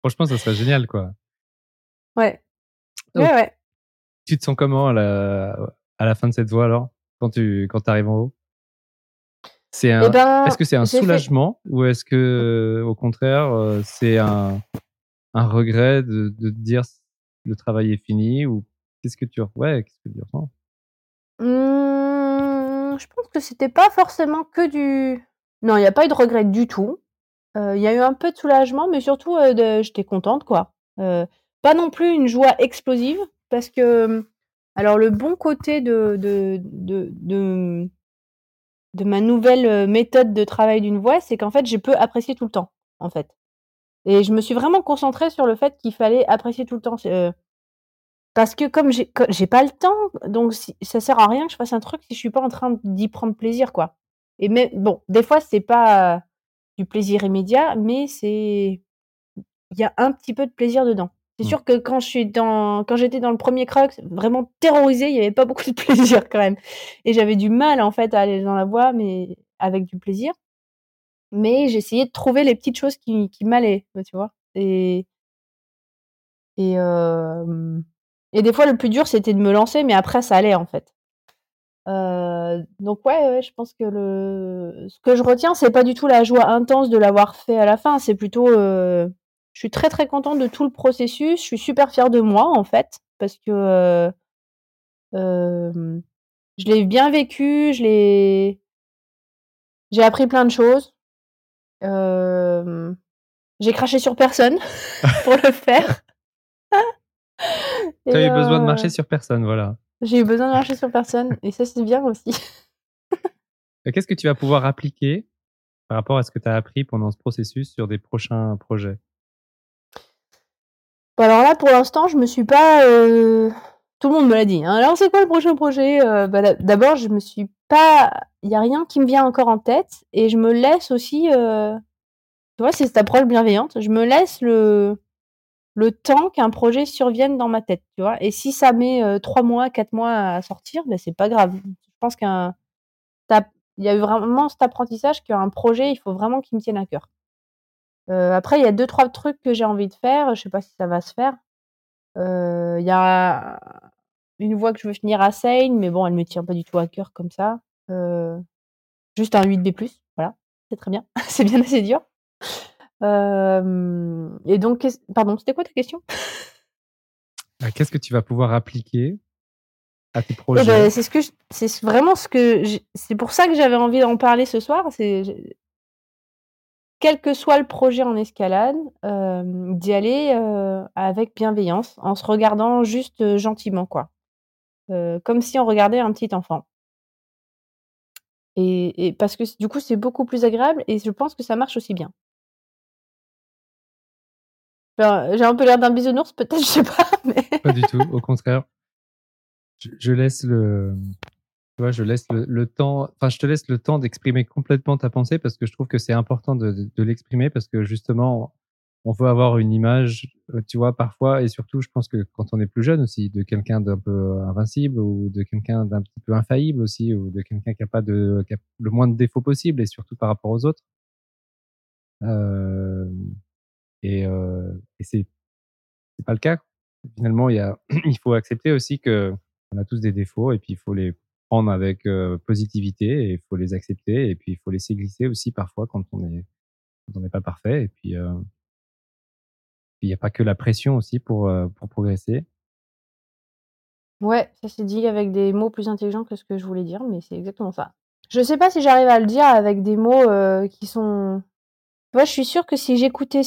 Franchement, ça serait génial, quoi. Ouais. Ouais, ouais. Tu te sens comment à la à la fin de cette voie, alors? Quand tu quand arrives en haut? C'est un est-ce ben, que c'est un fait soulagement ou est-ce que, au contraire, heu, c'est un un regret de de dire: «C le travail est fini» ou qu'est-ce que tu ressens? Mmh, je pense que c'était pas forcément que du non, il y a pas eu de regret du tout. Heu, il y a eu un peu de soulagement, mais surtout, j'étais contente, quoi. Pas non plus une joie explosive parce que, alors le bon côté de de de de, ma nouvelle, méthode de travail d'une voix, c'est qu'en fait, je peux apprécier tout le temps, en fait. Et je me suis vraiment concentrée sur le fait qu'il fallait apprécier tout le temps. Euh, parce que comme j'ai j'ai pas le temps, donc ça sert à rien que je fasse un truc si je suis pas en train d'y prendre plaisir, quoi. Et mais bon, des fois, c'est pas du plaisir immédiat, mais c'est il y a un petit peu de plaisir dedans. C'est mmh. sûr que quand je suis dans quand j'étais dans le premier croc, vraiment terrorisée, il y avait pas beaucoup de plaisir quand même et j'avais du mal, en fait, à aller dans la voie, mais avec du plaisir. Mais j'essayais de trouver les petites choses qui qui m'allaient, tu vois? Et et et des fois, le plus dur, c'était de me lancer, mais après ça allait, en fait. donc ouais, ouais, je pense que le ce que je retiens, c'est pas du tout la joie intense de l'avoir fait à la fin, c'est plutôt, je suis très, très contente de tout le processus. Je suis super fière de moi, en fait, parce que, je l'ai bien vécu, je l'ai j'ai appris plein de choses. j'ai craché sur personne pour le faire. Tu as eu besoin de marcher sur personne, voilà. J'ai eu besoin de marcher sur personne et ça, c'est bien aussi. Qu'est-ce que tu vas pouvoir appliquer par rapport à ce que tu as appris pendant ce processus sur des prochains projets? Bah, alors là, pour l'instant, je me suis pas, euh, tout le monde me l'a dit, hein. «Alors c'est quoi le prochain projet?» euh, bah, d'abord, je me suis pas il y a rien qui me vient encore en tête et je me laisse aussi, euh, tu vois, c'est cette approche bienveillante. Je me laisse le le temps qu'un projet survienne dans ma tête, tu vois? Et si ça met, trois mois, quatre mois à sortir, bah, c'est pas grave. Je pense qu'un il y a eu vraiment cet apprentissage qu'un projet, il faut vraiment qu'il me tienne à cœur. Euh, après, il y a deux trois trucs que j'ai envie de faire. Je sais pas si ça va se faire. Euh, il y a une voie que je veux finir à Seine, mais bon, elle me tient pas du tout à cœur comme ça. Euh, juste un 8B+, voilà, c'est très bien. c'est bien assez dur. Et donc, pardon, c'était quoi ta question? Bah, Qu'est-ce que tu vas pouvoir appliquer à tes eh projets? ben, C'est ce que c'est vraiment ce que c'est pour ça que j'avais envie d'en parler ce soir. C'est quel que soit le projet en escalade, d'y aller, avec bienveillance, en se regardant juste, gentiment, quoi. comme si on regardait un petit enfant. Et parce que du coup, c'est beaucoup plus agréable et je pense que ça marche aussi bien. J'ai un peu l'air d'un bisounours peut-être, je sais pas, mais Pas du tout, au contraire. je laisse le tu vois, je laisse le, temps, enfin, je te laisse le temps d'exprimer complètement ta pensée parce que je trouve que c'est important de, de, l'exprimer parce que justement, on veut avoir une image, euh, tu vois, parfois, et surtout, je pense que quand on est plus jeune aussi, de quelqu'un d'un peu invincible ou de quelqu'un d'un petit peu infaillible aussi ou de quelqu'un qui a pas de, qui a le moins de défauts possible et surtout par rapport aux autres. Euh, et, euh, et c'est, pas le cas. Finalement, il y a, il faut accepter aussi que on a tous des défauts et puis il faut les prendre avec positivité et il faut les accepter et puis il faut laisser glisser aussi parfois quand on est quand on n'est pas parfait et puis il n'y a pas que la pression aussi pour pour progresser. Ouais, ça c'est dit avec des mots plus intelligents que ce que je voulais dire, mais c'est exactement ça. Je sais pas si j'arrive à le dire avec des mots qui sont moi, je suis sûre que si j'écoutais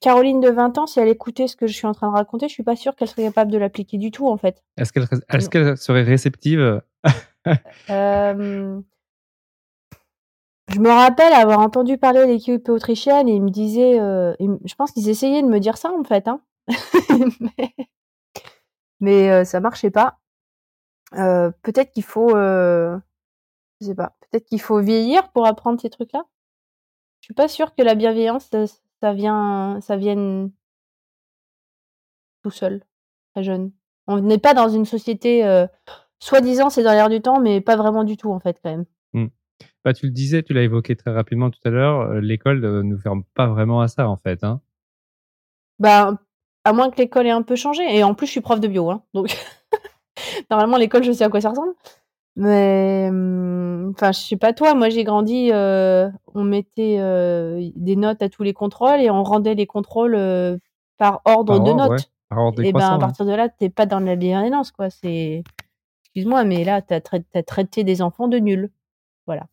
Caroline de 20 ans, si elle écoutait ce que je suis en train de raconter, je suis pas sûre qu'elle serait capable de l'appliquer du tout, en fait. Est-ce qu'elle est serait réceptive euh, Je me rappelle avoir entendu parler de l'équipe autrichienne et ils me disaient, euh, je pense qu'ils essayaient de me dire ça, en fait. Hein. mais mais euh, ça marchait pas. peut-être qu'il faut, je sais pas, peut-être qu'il faut vieillir pour apprendre ces trucs-là. Je suis pas sûre que la bienveillance, ça, vient, ça vienne tout seul, très jeune. On n'est pas dans une société, euh, soi-disant, c'est dans l'air du temps, mais pas vraiment du tout, en fait, quand même. Mmh. Bah, tu le disais, tu l'as évoqué très rapidement tout à l'heure, euh, l'école ne nous ferme pas vraiment à ça, en fait. Hein. Bah, à moins que l'école ait un peu changé. Et en plus, je suis prof de bio, hein, donc normalement, l'école, je sais à quoi ça ressemble. Mais mmh, enfin, je sais pas toi, moi j'ai grandi, euh, on mettait, euh, des notes à tous les contrôles et on rendait les contrôles, euh, par ordre de notes et ben, à partir de là, t'es pas dans la bienveillance, quoi. C'est excuse-moi, mais là, tu as traité des enfants de nuls. Voilà.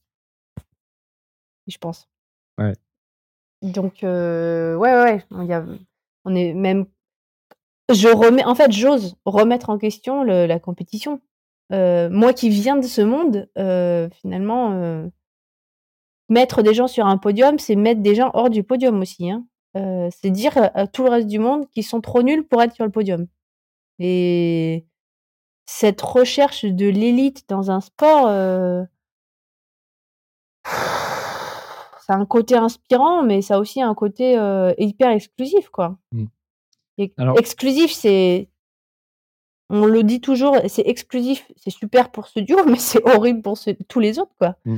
Je pense. Ouais. Donc ouais, ouais, il y a on est même je remets en fait, j'ose remettre en question le la compétition. Euh, moi qui viens de ce monde, euh, finalement, euh, mettre des gens sur un podium, c'est mettre des gens hors du podium aussi, hein. c'est dire à tout le reste du monde qu'ils sont trop nuls pour être sur le podium. Et cette recherche de l'élite dans un sport, ça a un côté inspirant, mais ça a aussi un côté hyper exclusif, quoi. Mmh. Exclusif, c'est on le dit toujours, c'est exclusif, c'est super pour ce duo, mais c'est horrible pour tous les autres, quoi. Mmh.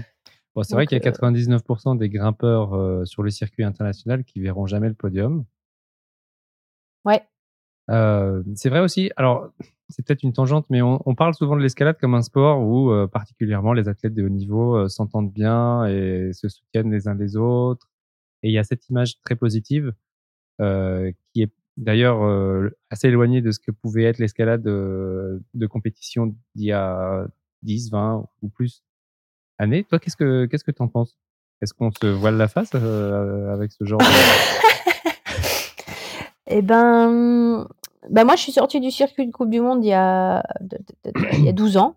Bon, c'est vrai qu'il y a 99% des grimpeurs sur le circuit international qui verront jamais le podium. Ouais. c'est vrai aussi. Alors, c'est peut-être une tangente, mais on, parle souvent de l'escalade comme un sport où particulièrement les athlètes de haut niveau s'entendent bien et se soutiennent les uns les autres. Et il y a cette image très positive qui est d'ailleurs assez éloignée de ce que pouvait être l'escalade de, de compétition d'il y a 10, 20 ou plus années. Toi, qu'est-ce que qu'est-ce que t'en penses? Est-ce qu'on se voile la face avec ce genre de... Eh ben, bah moi, je suis sortie du circuit de Coupe du Monde il y a, il y a 12 ans.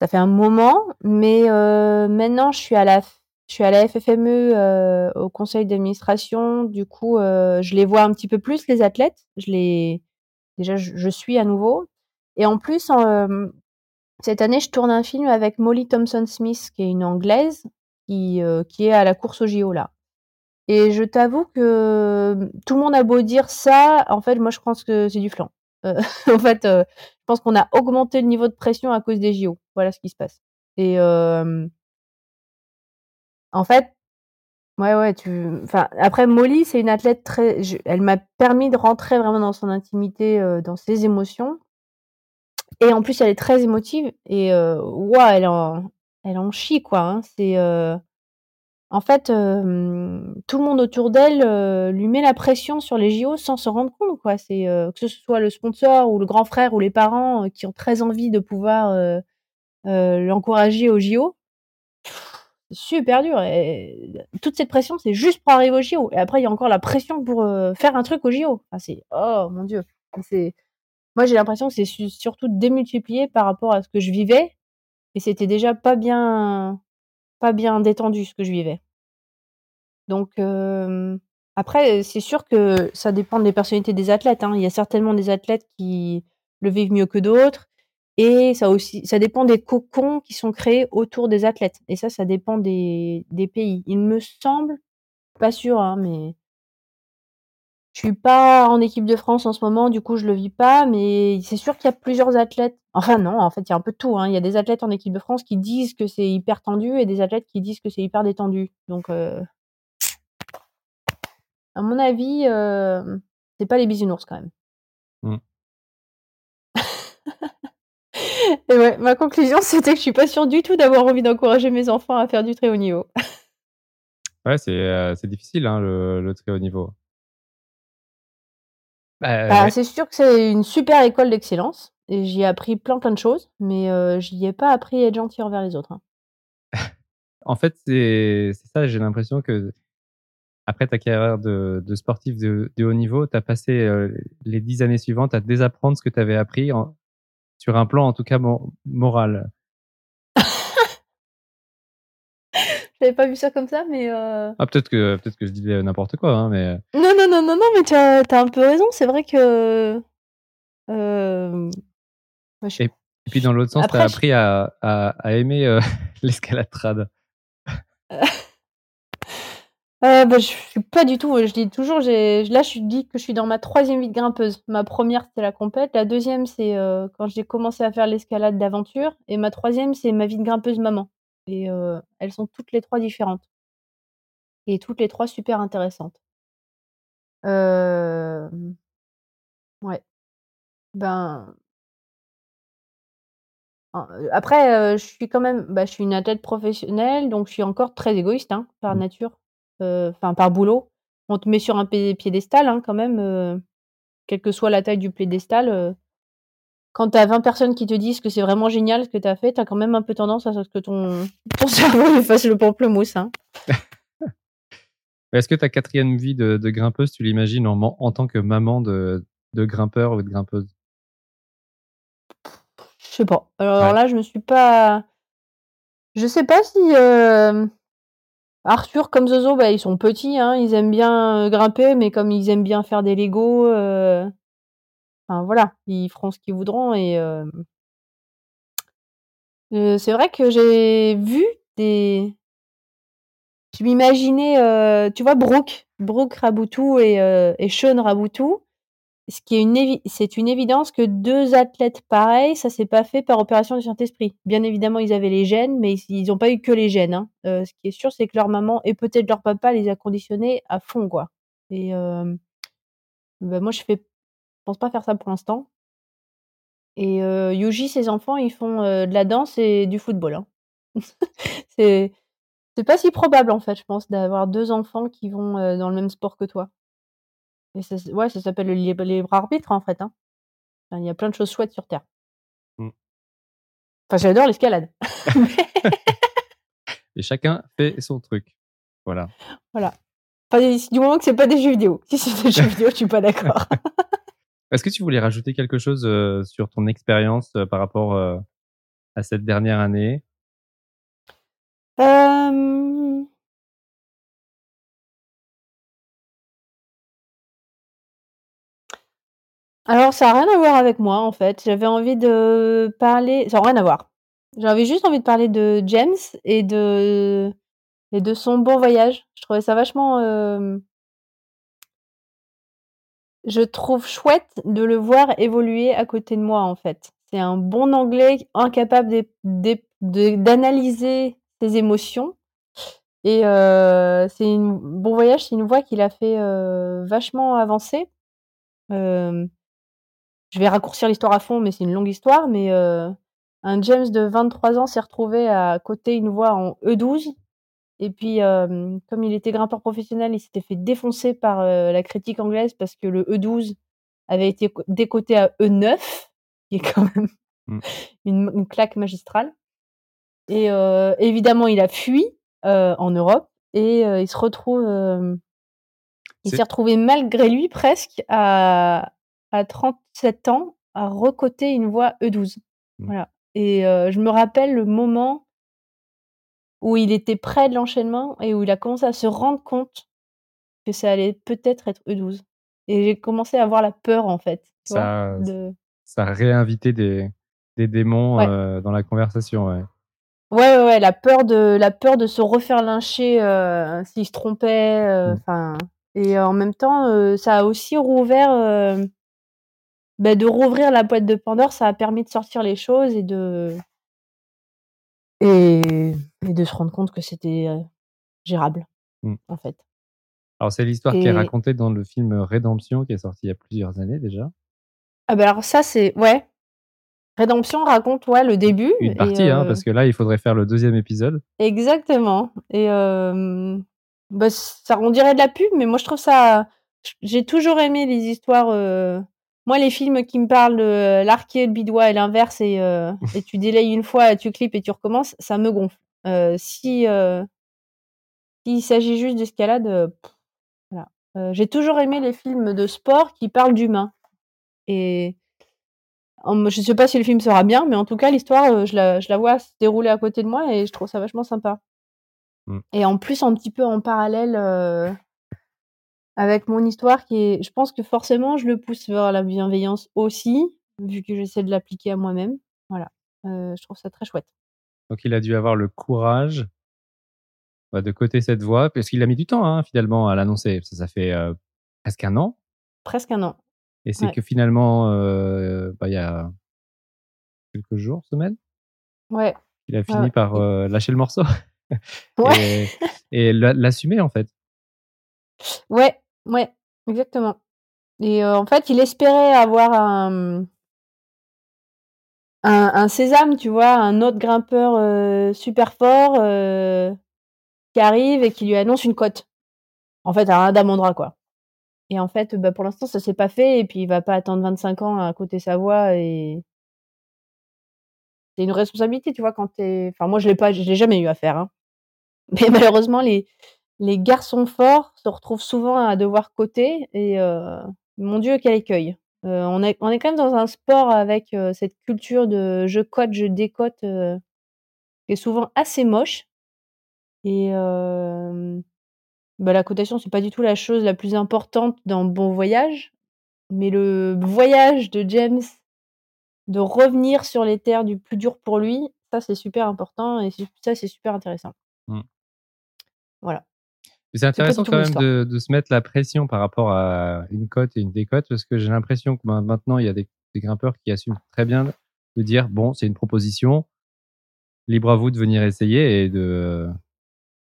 Ça fait un moment, mais euh, maintenant, je suis à la, je suis à la FFME euh, au conseil d'administration. Du coup, euh, je les vois un petit peu plus les athlètes. Je les, déjà, je, suis à nouveau. Et en plus, en, cette année, je tourne un film avec Molly Thompson Smith, qui est une anglaise, qui, qui est à la course au JO là. Et je t'avoue que tout le monde a beau dire ça, en fait, moi, je pense que c'est du flanc. Euh, en fait, euh, je pense qu'on a augmenté le niveau de pression à cause des JO. Voilà ce qui se passe. Et euh, en fait, ouais, ouais, tu. Enfin, après, Molly, c'est une athlète très. Elle m'a permis de rentrer vraiment dans son intimité, dans ses émotions. Et en plus, elle est très émotive. Et ouais, elle en, elle en chie quoi. Hein. C'est en fait, tout le monde autour d'elle, lui met la pression sur les JO sans se rendre compte, quoi. C'est, que ce soit le sponsor ou le grand frère ou les parents, qui ont très envie de pouvoir, l'encourager aux JO. Super dur et toute cette pression, c'est juste pour arriver aux JO et après il y a encore la pression pour, faire un truc aux JO. c'est oh mon Dieu! C'est moi j'ai l'impression que c'est surtout démultiplié par rapport à ce que je vivais et c'était déjà pas bien pas bien détendu ce que je vivais. Donc après, c'est sûr que ça dépend des personnalités des athlètes. Hein. Il y a certainement des athlètes qui le vivent mieux que d'autres, et ça aussi, ça dépend des cocons qui sont créés autour des athlètes. Et ça, ça dépend des, pays. Il me semble, pas sûr, hein, mais je suis pas en équipe de France en ce moment, du coup je le vis pas, mais c'est sûr qu'il y a plusieurs athlètes. Enfin non, en fait il y a un peu tout. Hein. Il y a des athlètes en équipe de France qui disent que c'est hyper tendu et des athlètes qui disent que c'est hyper détendu. Donc euh... à mon avis, euh... c'est pas les bisounours quand même. Mmh. et ouais, ma conclusion c'était que je suis pas sûre du tout d'avoir envie d'encourager mes enfants à faire du très haut niveau. ouais, c'est euh, difficile hein, le, le très haut niveau. Bah, bah c'est sûr que c'est une super école d'excellence et j'y ai appris plein plein de choses, mais euh, j'y ai pas appris à être gentil envers les autres. Hein. en fait, c'est ça, j'ai l'impression que après ta carrière de, de sportif de, de, haut niveau, tu as passé euh, les dix années suivantes à désapprendre ce que tu avais appris sur un plan en tout cas moral. J'avais pas vu ça comme ça, mais. Euh... Ah, peut-être que, peut-être que je dis n'importe quoi, hein, mais. Non, non, non, non, non, mais tu as, as, un peu raison. C'est vrai que. Euh... et, puis, dans l'autre sens, tu as appris à, à, à, aimer euh, l'escalade trad. Euh, bah, je suis pas du tout. Je dis toujours, là, je dis que je suis dans ma troisième vie de grimpeuse. Ma première, c'était la compète. La deuxième, c'est euh, quand j'ai commencé à faire l'escalade d'aventure. Et ma troisième, c'est ma vie de grimpeuse maman. Et elles sont toutes les trois différentes. Et toutes les trois super intéressantes. Ouais. Ben après, je suis quand même bah, je suis une athlète professionnelle, donc je suis encore très égoïste, hein, par mmh. nature, enfin par boulot. On te met sur un piédestal, hein, quand même, quelle que soit la taille du piédestal, quand tu as 20 personnes qui te disent que c'est vraiment génial ce que tu as fait, tu as quand même un peu tendance à ce que ton, ton cerveau fasse le pamplemousse. Hein. Est-ce que ta quatrième vie de, de grimpeuse, tu l'imagines en, en, tant que maman de, de grimpeur ou de grimpeuse? Je sais pas. Alors là, je me suis pas. Je sais pas si. Euh... Arthur comme Zozo, bah, ils sont petits, hein, ils aiment bien, grimper, mais comme ils aiment bien faire des Lego, enfin voilà, ils feront ce qu'ils voudront et c'est vrai que j'ai vu des je m'imaginais, tu vois Brooke, Brooke Raboutou et et Sean Raboutou ce qui est une c'est une évidence que deux athlètes pareils, ça s'est pas fait par opération du Saint-Esprit. Bien évidemment, ils avaient les gènes, mais ils ont pas eu que les gènes, hein. ce qui est sûr, c'est que leur maman et peut-être leur papa les a conditionnés à fond, quoi et bah, moi je fais pense pas faire ça pour l'instant et heu, ses enfants, ils font, de la danse et du football, hein. C'est pas si probable, en fait, je pense, d'avoir deux enfants qui vont, dans le même sport que toi. Et ça ouais, ça s'appelle le libre libre arbitre, en fait, hein. il y a plein de choses chouettes sur terre. Mmh. Enfin, j'adore l'escalade. Et chacun fait son truc. Voilà. Voilà. Enfin, du moment que c'est pas des jeux vidéo. Si c'est des jeux vidéo, je suis pas d'accord. Est-ce que tu voulais rajouter quelque chose, sur ton expérience, par rapport, à cette dernière année? Alors ça a rien à voir avec moi, en fait. J'avais envie de parler ça a rien à voir. J'avais juste envie de parler de James et de et de son bon voyage. Je trouvais ça vachement, hem je trouve chouette de le voir évoluer à côté de moi, en fait. C'est un bon Anglais incapable d'analyser ses émotions et heu, c'est une bon voyage, c'est une voie qui l'a fait, heu, vachement avancer. Hem je vais raccourcir l'histoire à fond, mais c'est une longue histoire, mais heu, un James de 23 ans s'est retrouvé à côté une voie en E12 et puis, hem, comme il était grimpeur professionnel, il s'était fait défoncer par, heu, la critique anglaise parce que le E12 avait été co décoté à E9, qui est quand même Mmh. une une claque magistrale et heu, évidemment, il a fui, heu, en Europe et il se retrouve, il s'est retrouvé malgré lui presque à à 37 ans, à recoter une voie E12. Mmh. Voilà et heu, je me rappelle le moment où il était près de l'enchaînement et où il a commencé à se rendre compte que ça allait peut-être être E12 et j'ai commencé à avoir la peur, en fait, tu vois? Ça De ça a réinvité des des démons, Ouais. heu, dans la conversation, ouais. Ouais, ouais, ouais, la peur de la peur de se refaire lyncher, heu, s'il se trompait, Mmh. et en même temps, ça a aussi rouvert, bah, de rouvrir la boîte de Pandore, ça a permis de sortir les choses et de et et de se rendre compte que c'était, heu, gérable, Mmh. en fait. Alors c'est l'histoire qui est racontée dans le film, Rédemption, qui est sorti il y a plusieurs années déjà. ah bah, alors ça, c'est ouais, Rédemption raconte, ouais, le début Une et partie, hein, parce que là, il faudrait faire le 2e épisode. exactement et hem, bah, ça on dirait de la pub, mais moi je trouve ça j'ai toujours aimé les histoires, heu moi les films qui me parlent de l'arc-en-ciel, le bidois et l'inverse et heu et tu délayes une fois et tu clips et tu recommences, ça me gonfle. Heu, si, heu s'il s'agit juste d'escalade, voilà. J'ai toujours aimé les films de sport qui parlent d'humains et je sais pas si le film sera bien, mais en tout cas l'histoire, je la je la vois se dérouler à côté de moi et je trouve ça vachement sympa. Mmh. Et en plus, un petit peu en parallèle, avec mon histoire qui est je pense que forcément je le pousse vers la bienveillance aussi, vu que j'essaie de l'appliquer à moi-même. Voilà, heu, je trouve ça très chouette. Donc il a dû avoir le courage, bah, de coter cette voie, parce qu'il a mis du temps, hein, finalement à l'annoncer. Ça ça fait, heu, presque 1 an Presque 1 an. et c'est Ouais. que finalement, heu, bah, il y a quelques jours, semaines, Ouais. il a fini ouais. par, heu, lâcher le morceau ouais, et et l'a l'assumer, en fait. ouais, ouais, exactement. Et en fait, il espérait avoir un, Un sésame, tu vois? Un autre grimpeur, super fort, qui arrive et qui lui annonce une cote. En fait, un Hadamandra, quoi. Et en fait, bah, pour l'instant, ça s'est pas fait et puis il va pas attendre 25 ans à côté sa voie et c'est une responsabilité, tu vois? Quand tu es enfin moi je l'ai pas je l'ai jamais eu à faire, hein. Mais malheureusement les les garçons forts se retrouvent souvent à devoir coter et heu, mon Dieu quel écueil. Heu, on est on est quand même dans un sport avec, heu, cette culture de je cote, je décote, heu, qui est souvent assez moche Et euh, bah, la cotation, c'est pas du tout la chose la plus importante dans Bon Voyage, mais le voyage de James, de revenir sur les terres du plus dur pour lui, ça c'est super important et ça c'est super intéressant. Mmh. Voilà. C'est intéressant quand même de, de, se mettre la pression par rapport à une cote et une décote parce que j'ai l'impression que ben, maintenant il y a des, des, grimpeurs qui assument très bien de dire bon c'est une proposition, libre à vous de venir essayer et de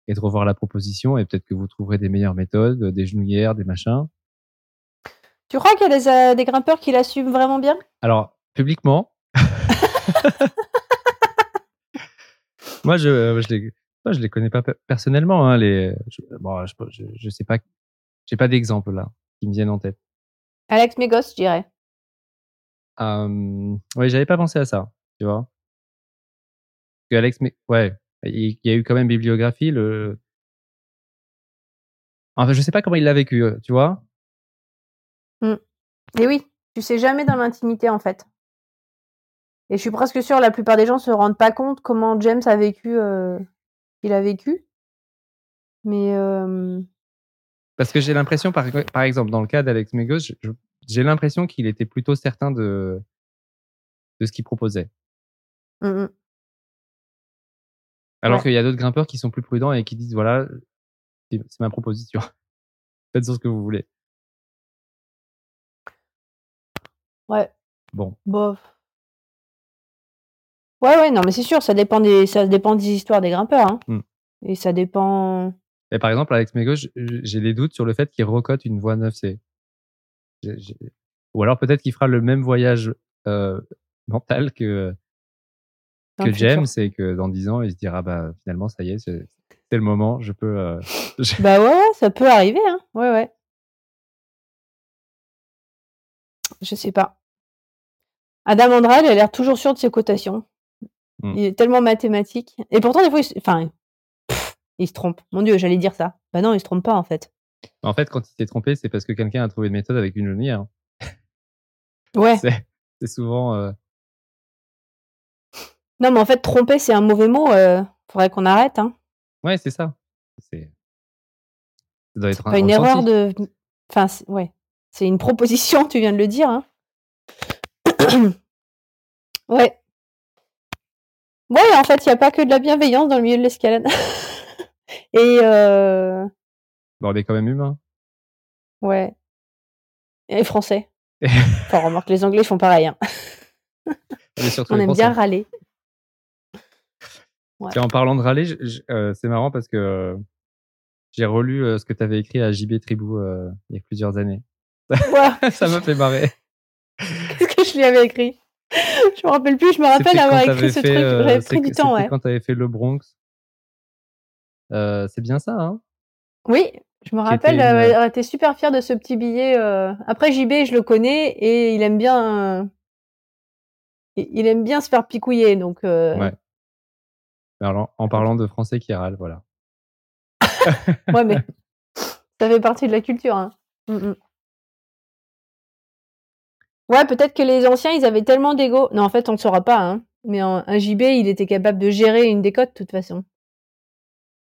et de revoir la proposition et peut-être que vous trouverez des meilleures méthodes, des genouillères, des machins. Tu crois qu'il y a des, euh, des grimpeurs qui l'assument vraiment bien? Alors publiquement. Moi je je les je les connais pas personnellement hein, les je, bon, je, je, sais pas j'ai pas d'exemple là qui me viennent en tête. Alex Mégos, je dirais. Euh, ouais, j'avais pas pensé à ça, tu vois. Que Alex, ouais, il y a eu quand même bibliographie. Le, enfin, je sais pas comment il l'a vécu, euh, tu vois. Mmh. Et oui, tu sais jamais dans l'intimité en fait. Et je suis presque sûre la plupart des gens se rendent pas compte comment James a vécu, euh, il a vécu. Mais euh... parce que j'ai l'impression, par, par exemple, dans le cas d'Alex Megos, j'ai l'impression qu'il était plutôt certain de de ce qu'il proposait. Mmh alors qu'il y a d'autres grimpeurs qui sont plus prudents et qui disent voilà, c'est ma proposition. Faites ce que vous voulez. Ouais. Bon. Bof. Ouais, ouais, non, mais c'est sûr, ça dépend des, ça dépend des histoires des grimpeurs. Hein. Mmh. Et ça dépend. Et par exemple, Alex Mego, j'ai des doutes sur le fait qu'il recote une voie 9C. Ou alors peut-être qu'il fera le même voyage euh, mental que que James, c'est que dans 10 ans, il se dira bah finalement ça y est, c'est le moment, je peux. Euh, bah ouais, ouais, ça peut arriver, hein. Ouais, ouais. Je sais pas. Adam Andral, a l'air toujours sûr de ses cotations. Mmh. Il est tellement mathématique. Et pourtant, des fois, il se... enfin, il se trompe. Mon Dieu, j'allais dire ça. Bah non, il se trompe pas, en fait. En fait, quand il s'est trompé, c'est parce que quelqu'un a trouvé une méthode avec une genouillère. Ouais. C'est souvent. Euh, non, mais en fait, tromper, c'est un mauvais mot. Euh, faudrait qu'on arrête. Hein. Ouais, c'est ça. C'est. Ça doit être pas une erreur de. Enfin, ouais. C'est une proposition, tu viens de le dire. Hein. ouais. Ouais, en fait, il n'y a pas que de la bienveillance dans le milieu de l'escalade. Et. Euh... Bon, on est quand même humain. Ouais. Et français. enfin, remarque, les Anglais font pareil. Hein. on aime bien râler. En parlant de râler, euh, c'est marrant parce que euh, j'ai relu euh, ce que tu avais écrit à JB Tribou il y a plusieurs années. ça m'a fait marrer. Qu'est-ce que je lui avais écrit? Je me rappelle plus, je me rappelle avoir écrit ce truc. J'avais pris du temps, ouais. quand tu avais fait le Bronx. c'est bien ça, hein Oui, je me rappelle, une... était super fier de ce petit billet. Après JB, je le connais et il aime bien, il aime bien se faire picouiller, donc. Ouais en parlant de français qui râle, voilà. ouais, mais ça fait partie de la culture. Hein. Mmh, mmh. Ouais, peut-être que les anciens, ils avaient tellement d'ego. Non, en fait, on ne saura pas. Hein. Mais un, JB, il était capable de gérer une décote, de toute façon.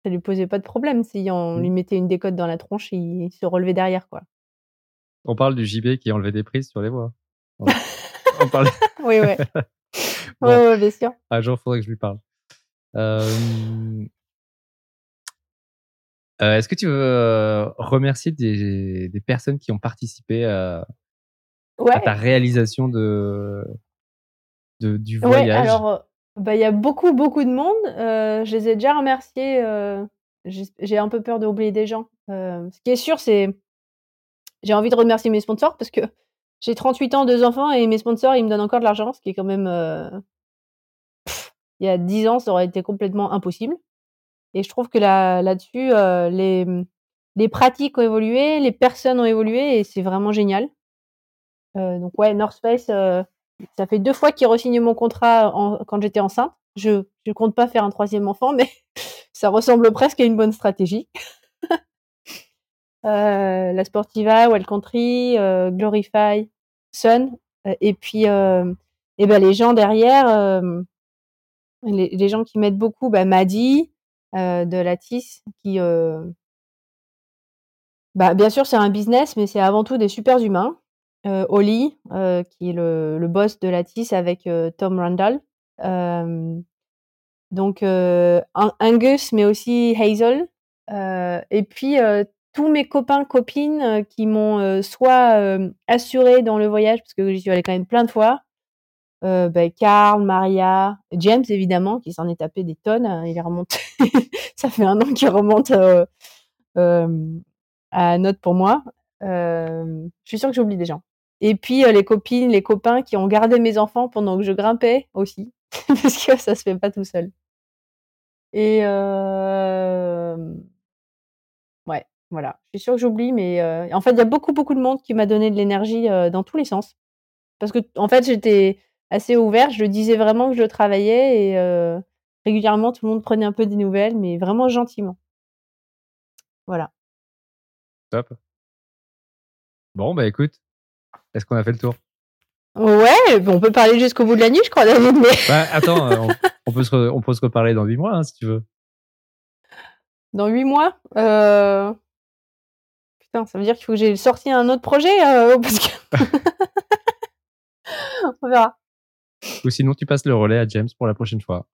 Ça lui posait pas de problème. Si on mmh. lui mettait une décote dans la tronche, il, se relevait derrière, quoi. On parle du JB qui enlevait des prises sur les voies. On, parle... oui, ouais. ouais, bien sûr. Un jour, il faudrait que je lui parle. Euh, est-ce que tu veux remercier des, des, personnes qui ont participé à, à ta réalisation de, de du voyage ouais, alors bah il y a beaucoup beaucoup de monde. Euh, je les ai déjà remerciés. Euh, j'ai un peu peur d'oublier des gens. Euh, ce qui est sûr, c'est j'ai envie de remercier mes sponsors parce que j'ai 38 ans, deux enfants et mes sponsors ils me donnent encore de l'argent, ce qui est quand même il y a 10 ans, ça aurait été complètement impossible. Et je trouve que là, là-dessus, euh, les, les pratiques ont évolué, les personnes ont évolué et c'est vraiment génial. Euh, donc ouais, North Face, euh, ça fait deux fois qu'ils re mon contrat quand j'étais enceinte. Je ne compte pas faire un troisième enfant, mais ça ressemble presque à une bonne stratégie. la Sportiva, Wild Country, Glorify, Sun, et puis et ben les gens derrière les, gens qui m'aident beaucoup, bah, Madi, de Lattice qui, bah, bien sûr, c'est un business, mais c'est avant tout des super humains. Oli, qui est le, boss de Lattice avec Tom Randall. donc Angus, mais aussi Hazel. et puis tous mes copains, copines qui m'ont soit assuré dans le voyage, parce que j'y suis allée quand même plein de fois, euh, bah, Carl, Maria, James évidemment, qui s'en est tapé des tonnes. Hein, il est remonté. ça fait un an qu'il remonte euh, euh, à note pour moi. je suis sûre que j'oublie des gens. Et puis les copines, les copains qui ont gardé mes enfants pendant que je grimpais aussi, parce que ça se fait pas tout seul. Et ouais, voilà. Je suis sûre que j'oublie, mais en fait, il y a beaucoup, beaucoup de monde qui m'a donné de l'énergie dans tous les sens. Parce que, en fait, j'étais assez ouvert. Je disais vraiment que je travaillais et euh, régulièrement tout le monde prenait un peu des nouvelles, mais vraiment gentiment. Voilà. Top. Bon, bah écoute, est-ce qu'on a fait le tour? Ouais, on peut parler jusqu'au bout de la nuit, je crois, David. Mais... Bah, attends, euh, on, peut se on peut se reparler dans huit mois, hein, si tu veux. Dans huit mois euh... Putain, ça veut dire qu'il faut que j'ai sorti un autre projet euh, parce que... on verra. Ou sinon, tu passes le relais à James pour la prochaine fois.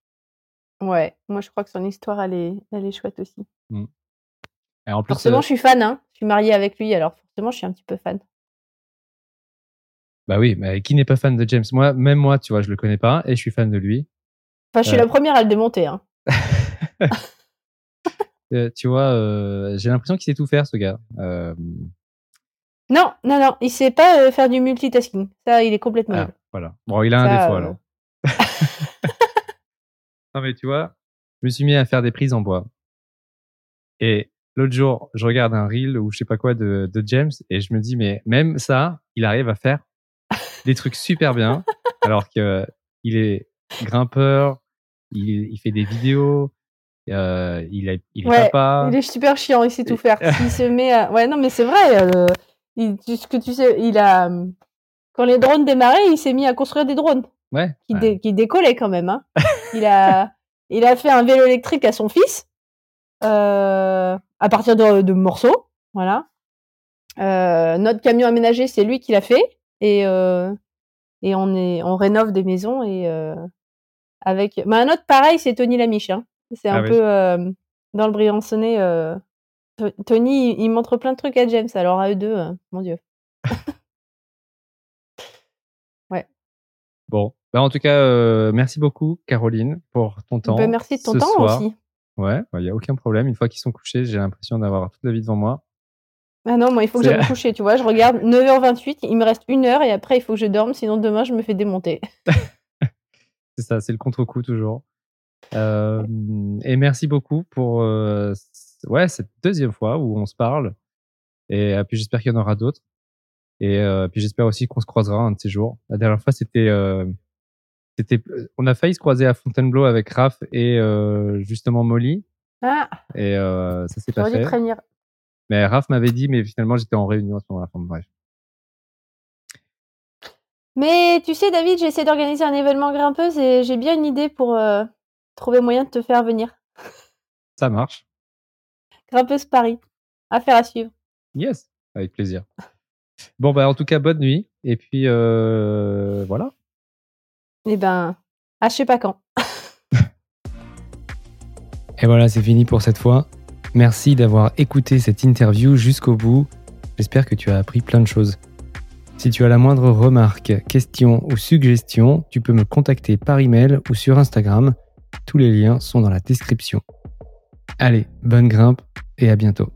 Ouais, moi je crois que son histoire, elle est, elle est chouette aussi. Mm. Et en plus, forcément, euh, je suis fan. Hein. Je suis mariée avec lui, alors forcément, je suis un petit peu fan. Bah oui, mais qui n'est pas fan de James? Moi, même moi, tu vois, je le connais pas et je suis fan de lui. Enfin, je suis la euh. première à le démonter. Hein. Euh, tu vois, j'ai l'impression qu'il sait tout faire, ce gars. Non, non, non, il sait pas faire du multitasking. Ça, il est complètement. Ah. Voilà. Bon, il a un défaut alors. Euh. non, mais tu vois, je me suis mis à faire des prises en bois. Et l'autre jour, je regarde un reel ou je sais pas quoi de, de James et je me dis, mais même ça, il arrive à faire des trucs super bien alors que il est grimpeur, il, il fait des vidéos, euh, il, est, il est ouais, papa. Il est super chiant, il sait tout faire. il se met à... Ouais, non, mais c'est vrai. Euh, il, ce que tu sais, il a quand les drones démarraient, il s'est mis à construire des drones. Ouais. Qui, qui décollaient quand même. Hein. il, a, il a fait un vélo électrique à son fils euh, à partir de, de morceaux. Voilà. Notre camion aménagé, c'est lui qui l'a fait. Et, euh, et on, est, on rénove des maisons. Et euh, avec. Mais un autre pareil, c'est Tony Lamiche. Hein. C'est un ah peu euh, dans le Briançonnet. Euh, Tony, il montre plein de trucs à James. Alors à eux deux, mon Dieu. Bon, bah en tout cas, merci beaucoup, Caroline, pour ton temps. Bah, merci de ton temps aussi. Ouais, il bah, n'y a aucun problème. Une fois qu'ils sont couchés, j'ai l'impression d'avoir toute la vie devant moi. Ah non, moi, il faut que j'aille me coucher, tu vois. Je regarde 9h28, il me reste une heure et après, il faut que je dorme, sinon demain, je me fais démonter. c'est ça, c'est le contre-coup toujours. Euh, et merci beaucoup pour euh, ouais, cette deuxième fois où on se parle. Et puis j'espère qu'il y en aura d'autres. Et euh, puis j'espère aussi qu'on se croisera un de ces jours. La dernière fois, c'était, euh, c'était, on a failli se croiser à Fontainebleau avec Raph et euh, justement Molly. Ah. Et ça s'est pas fait. Prévenir. Mais Raph m'avait dit, mais finalement j'étais en réunion à ce moment-là. bref. Mais tu sais, David, j'essaie d'organiser un événement grimpeuse et j'ai bien une idée pour trouver moyen de te faire venir. Ça marche. Grimpeuse Paris. Affaire à suivre. Yes, avec plaisir. Bon, bah, en tout cas, bonne nuit. Et puis, euh, voilà. Eh ben, ah, je sais pas quand. Et voilà, c'est fini pour cette fois. Merci d'avoir écouté cette interview jusqu'au bout. J'espère que tu as appris plein de choses. Si tu as la moindre remarque, question ou suggestion, tu peux me contacter par email ou sur Instagram. Tous les liens sont dans la description. Allez, bonne grimpe et à bientôt.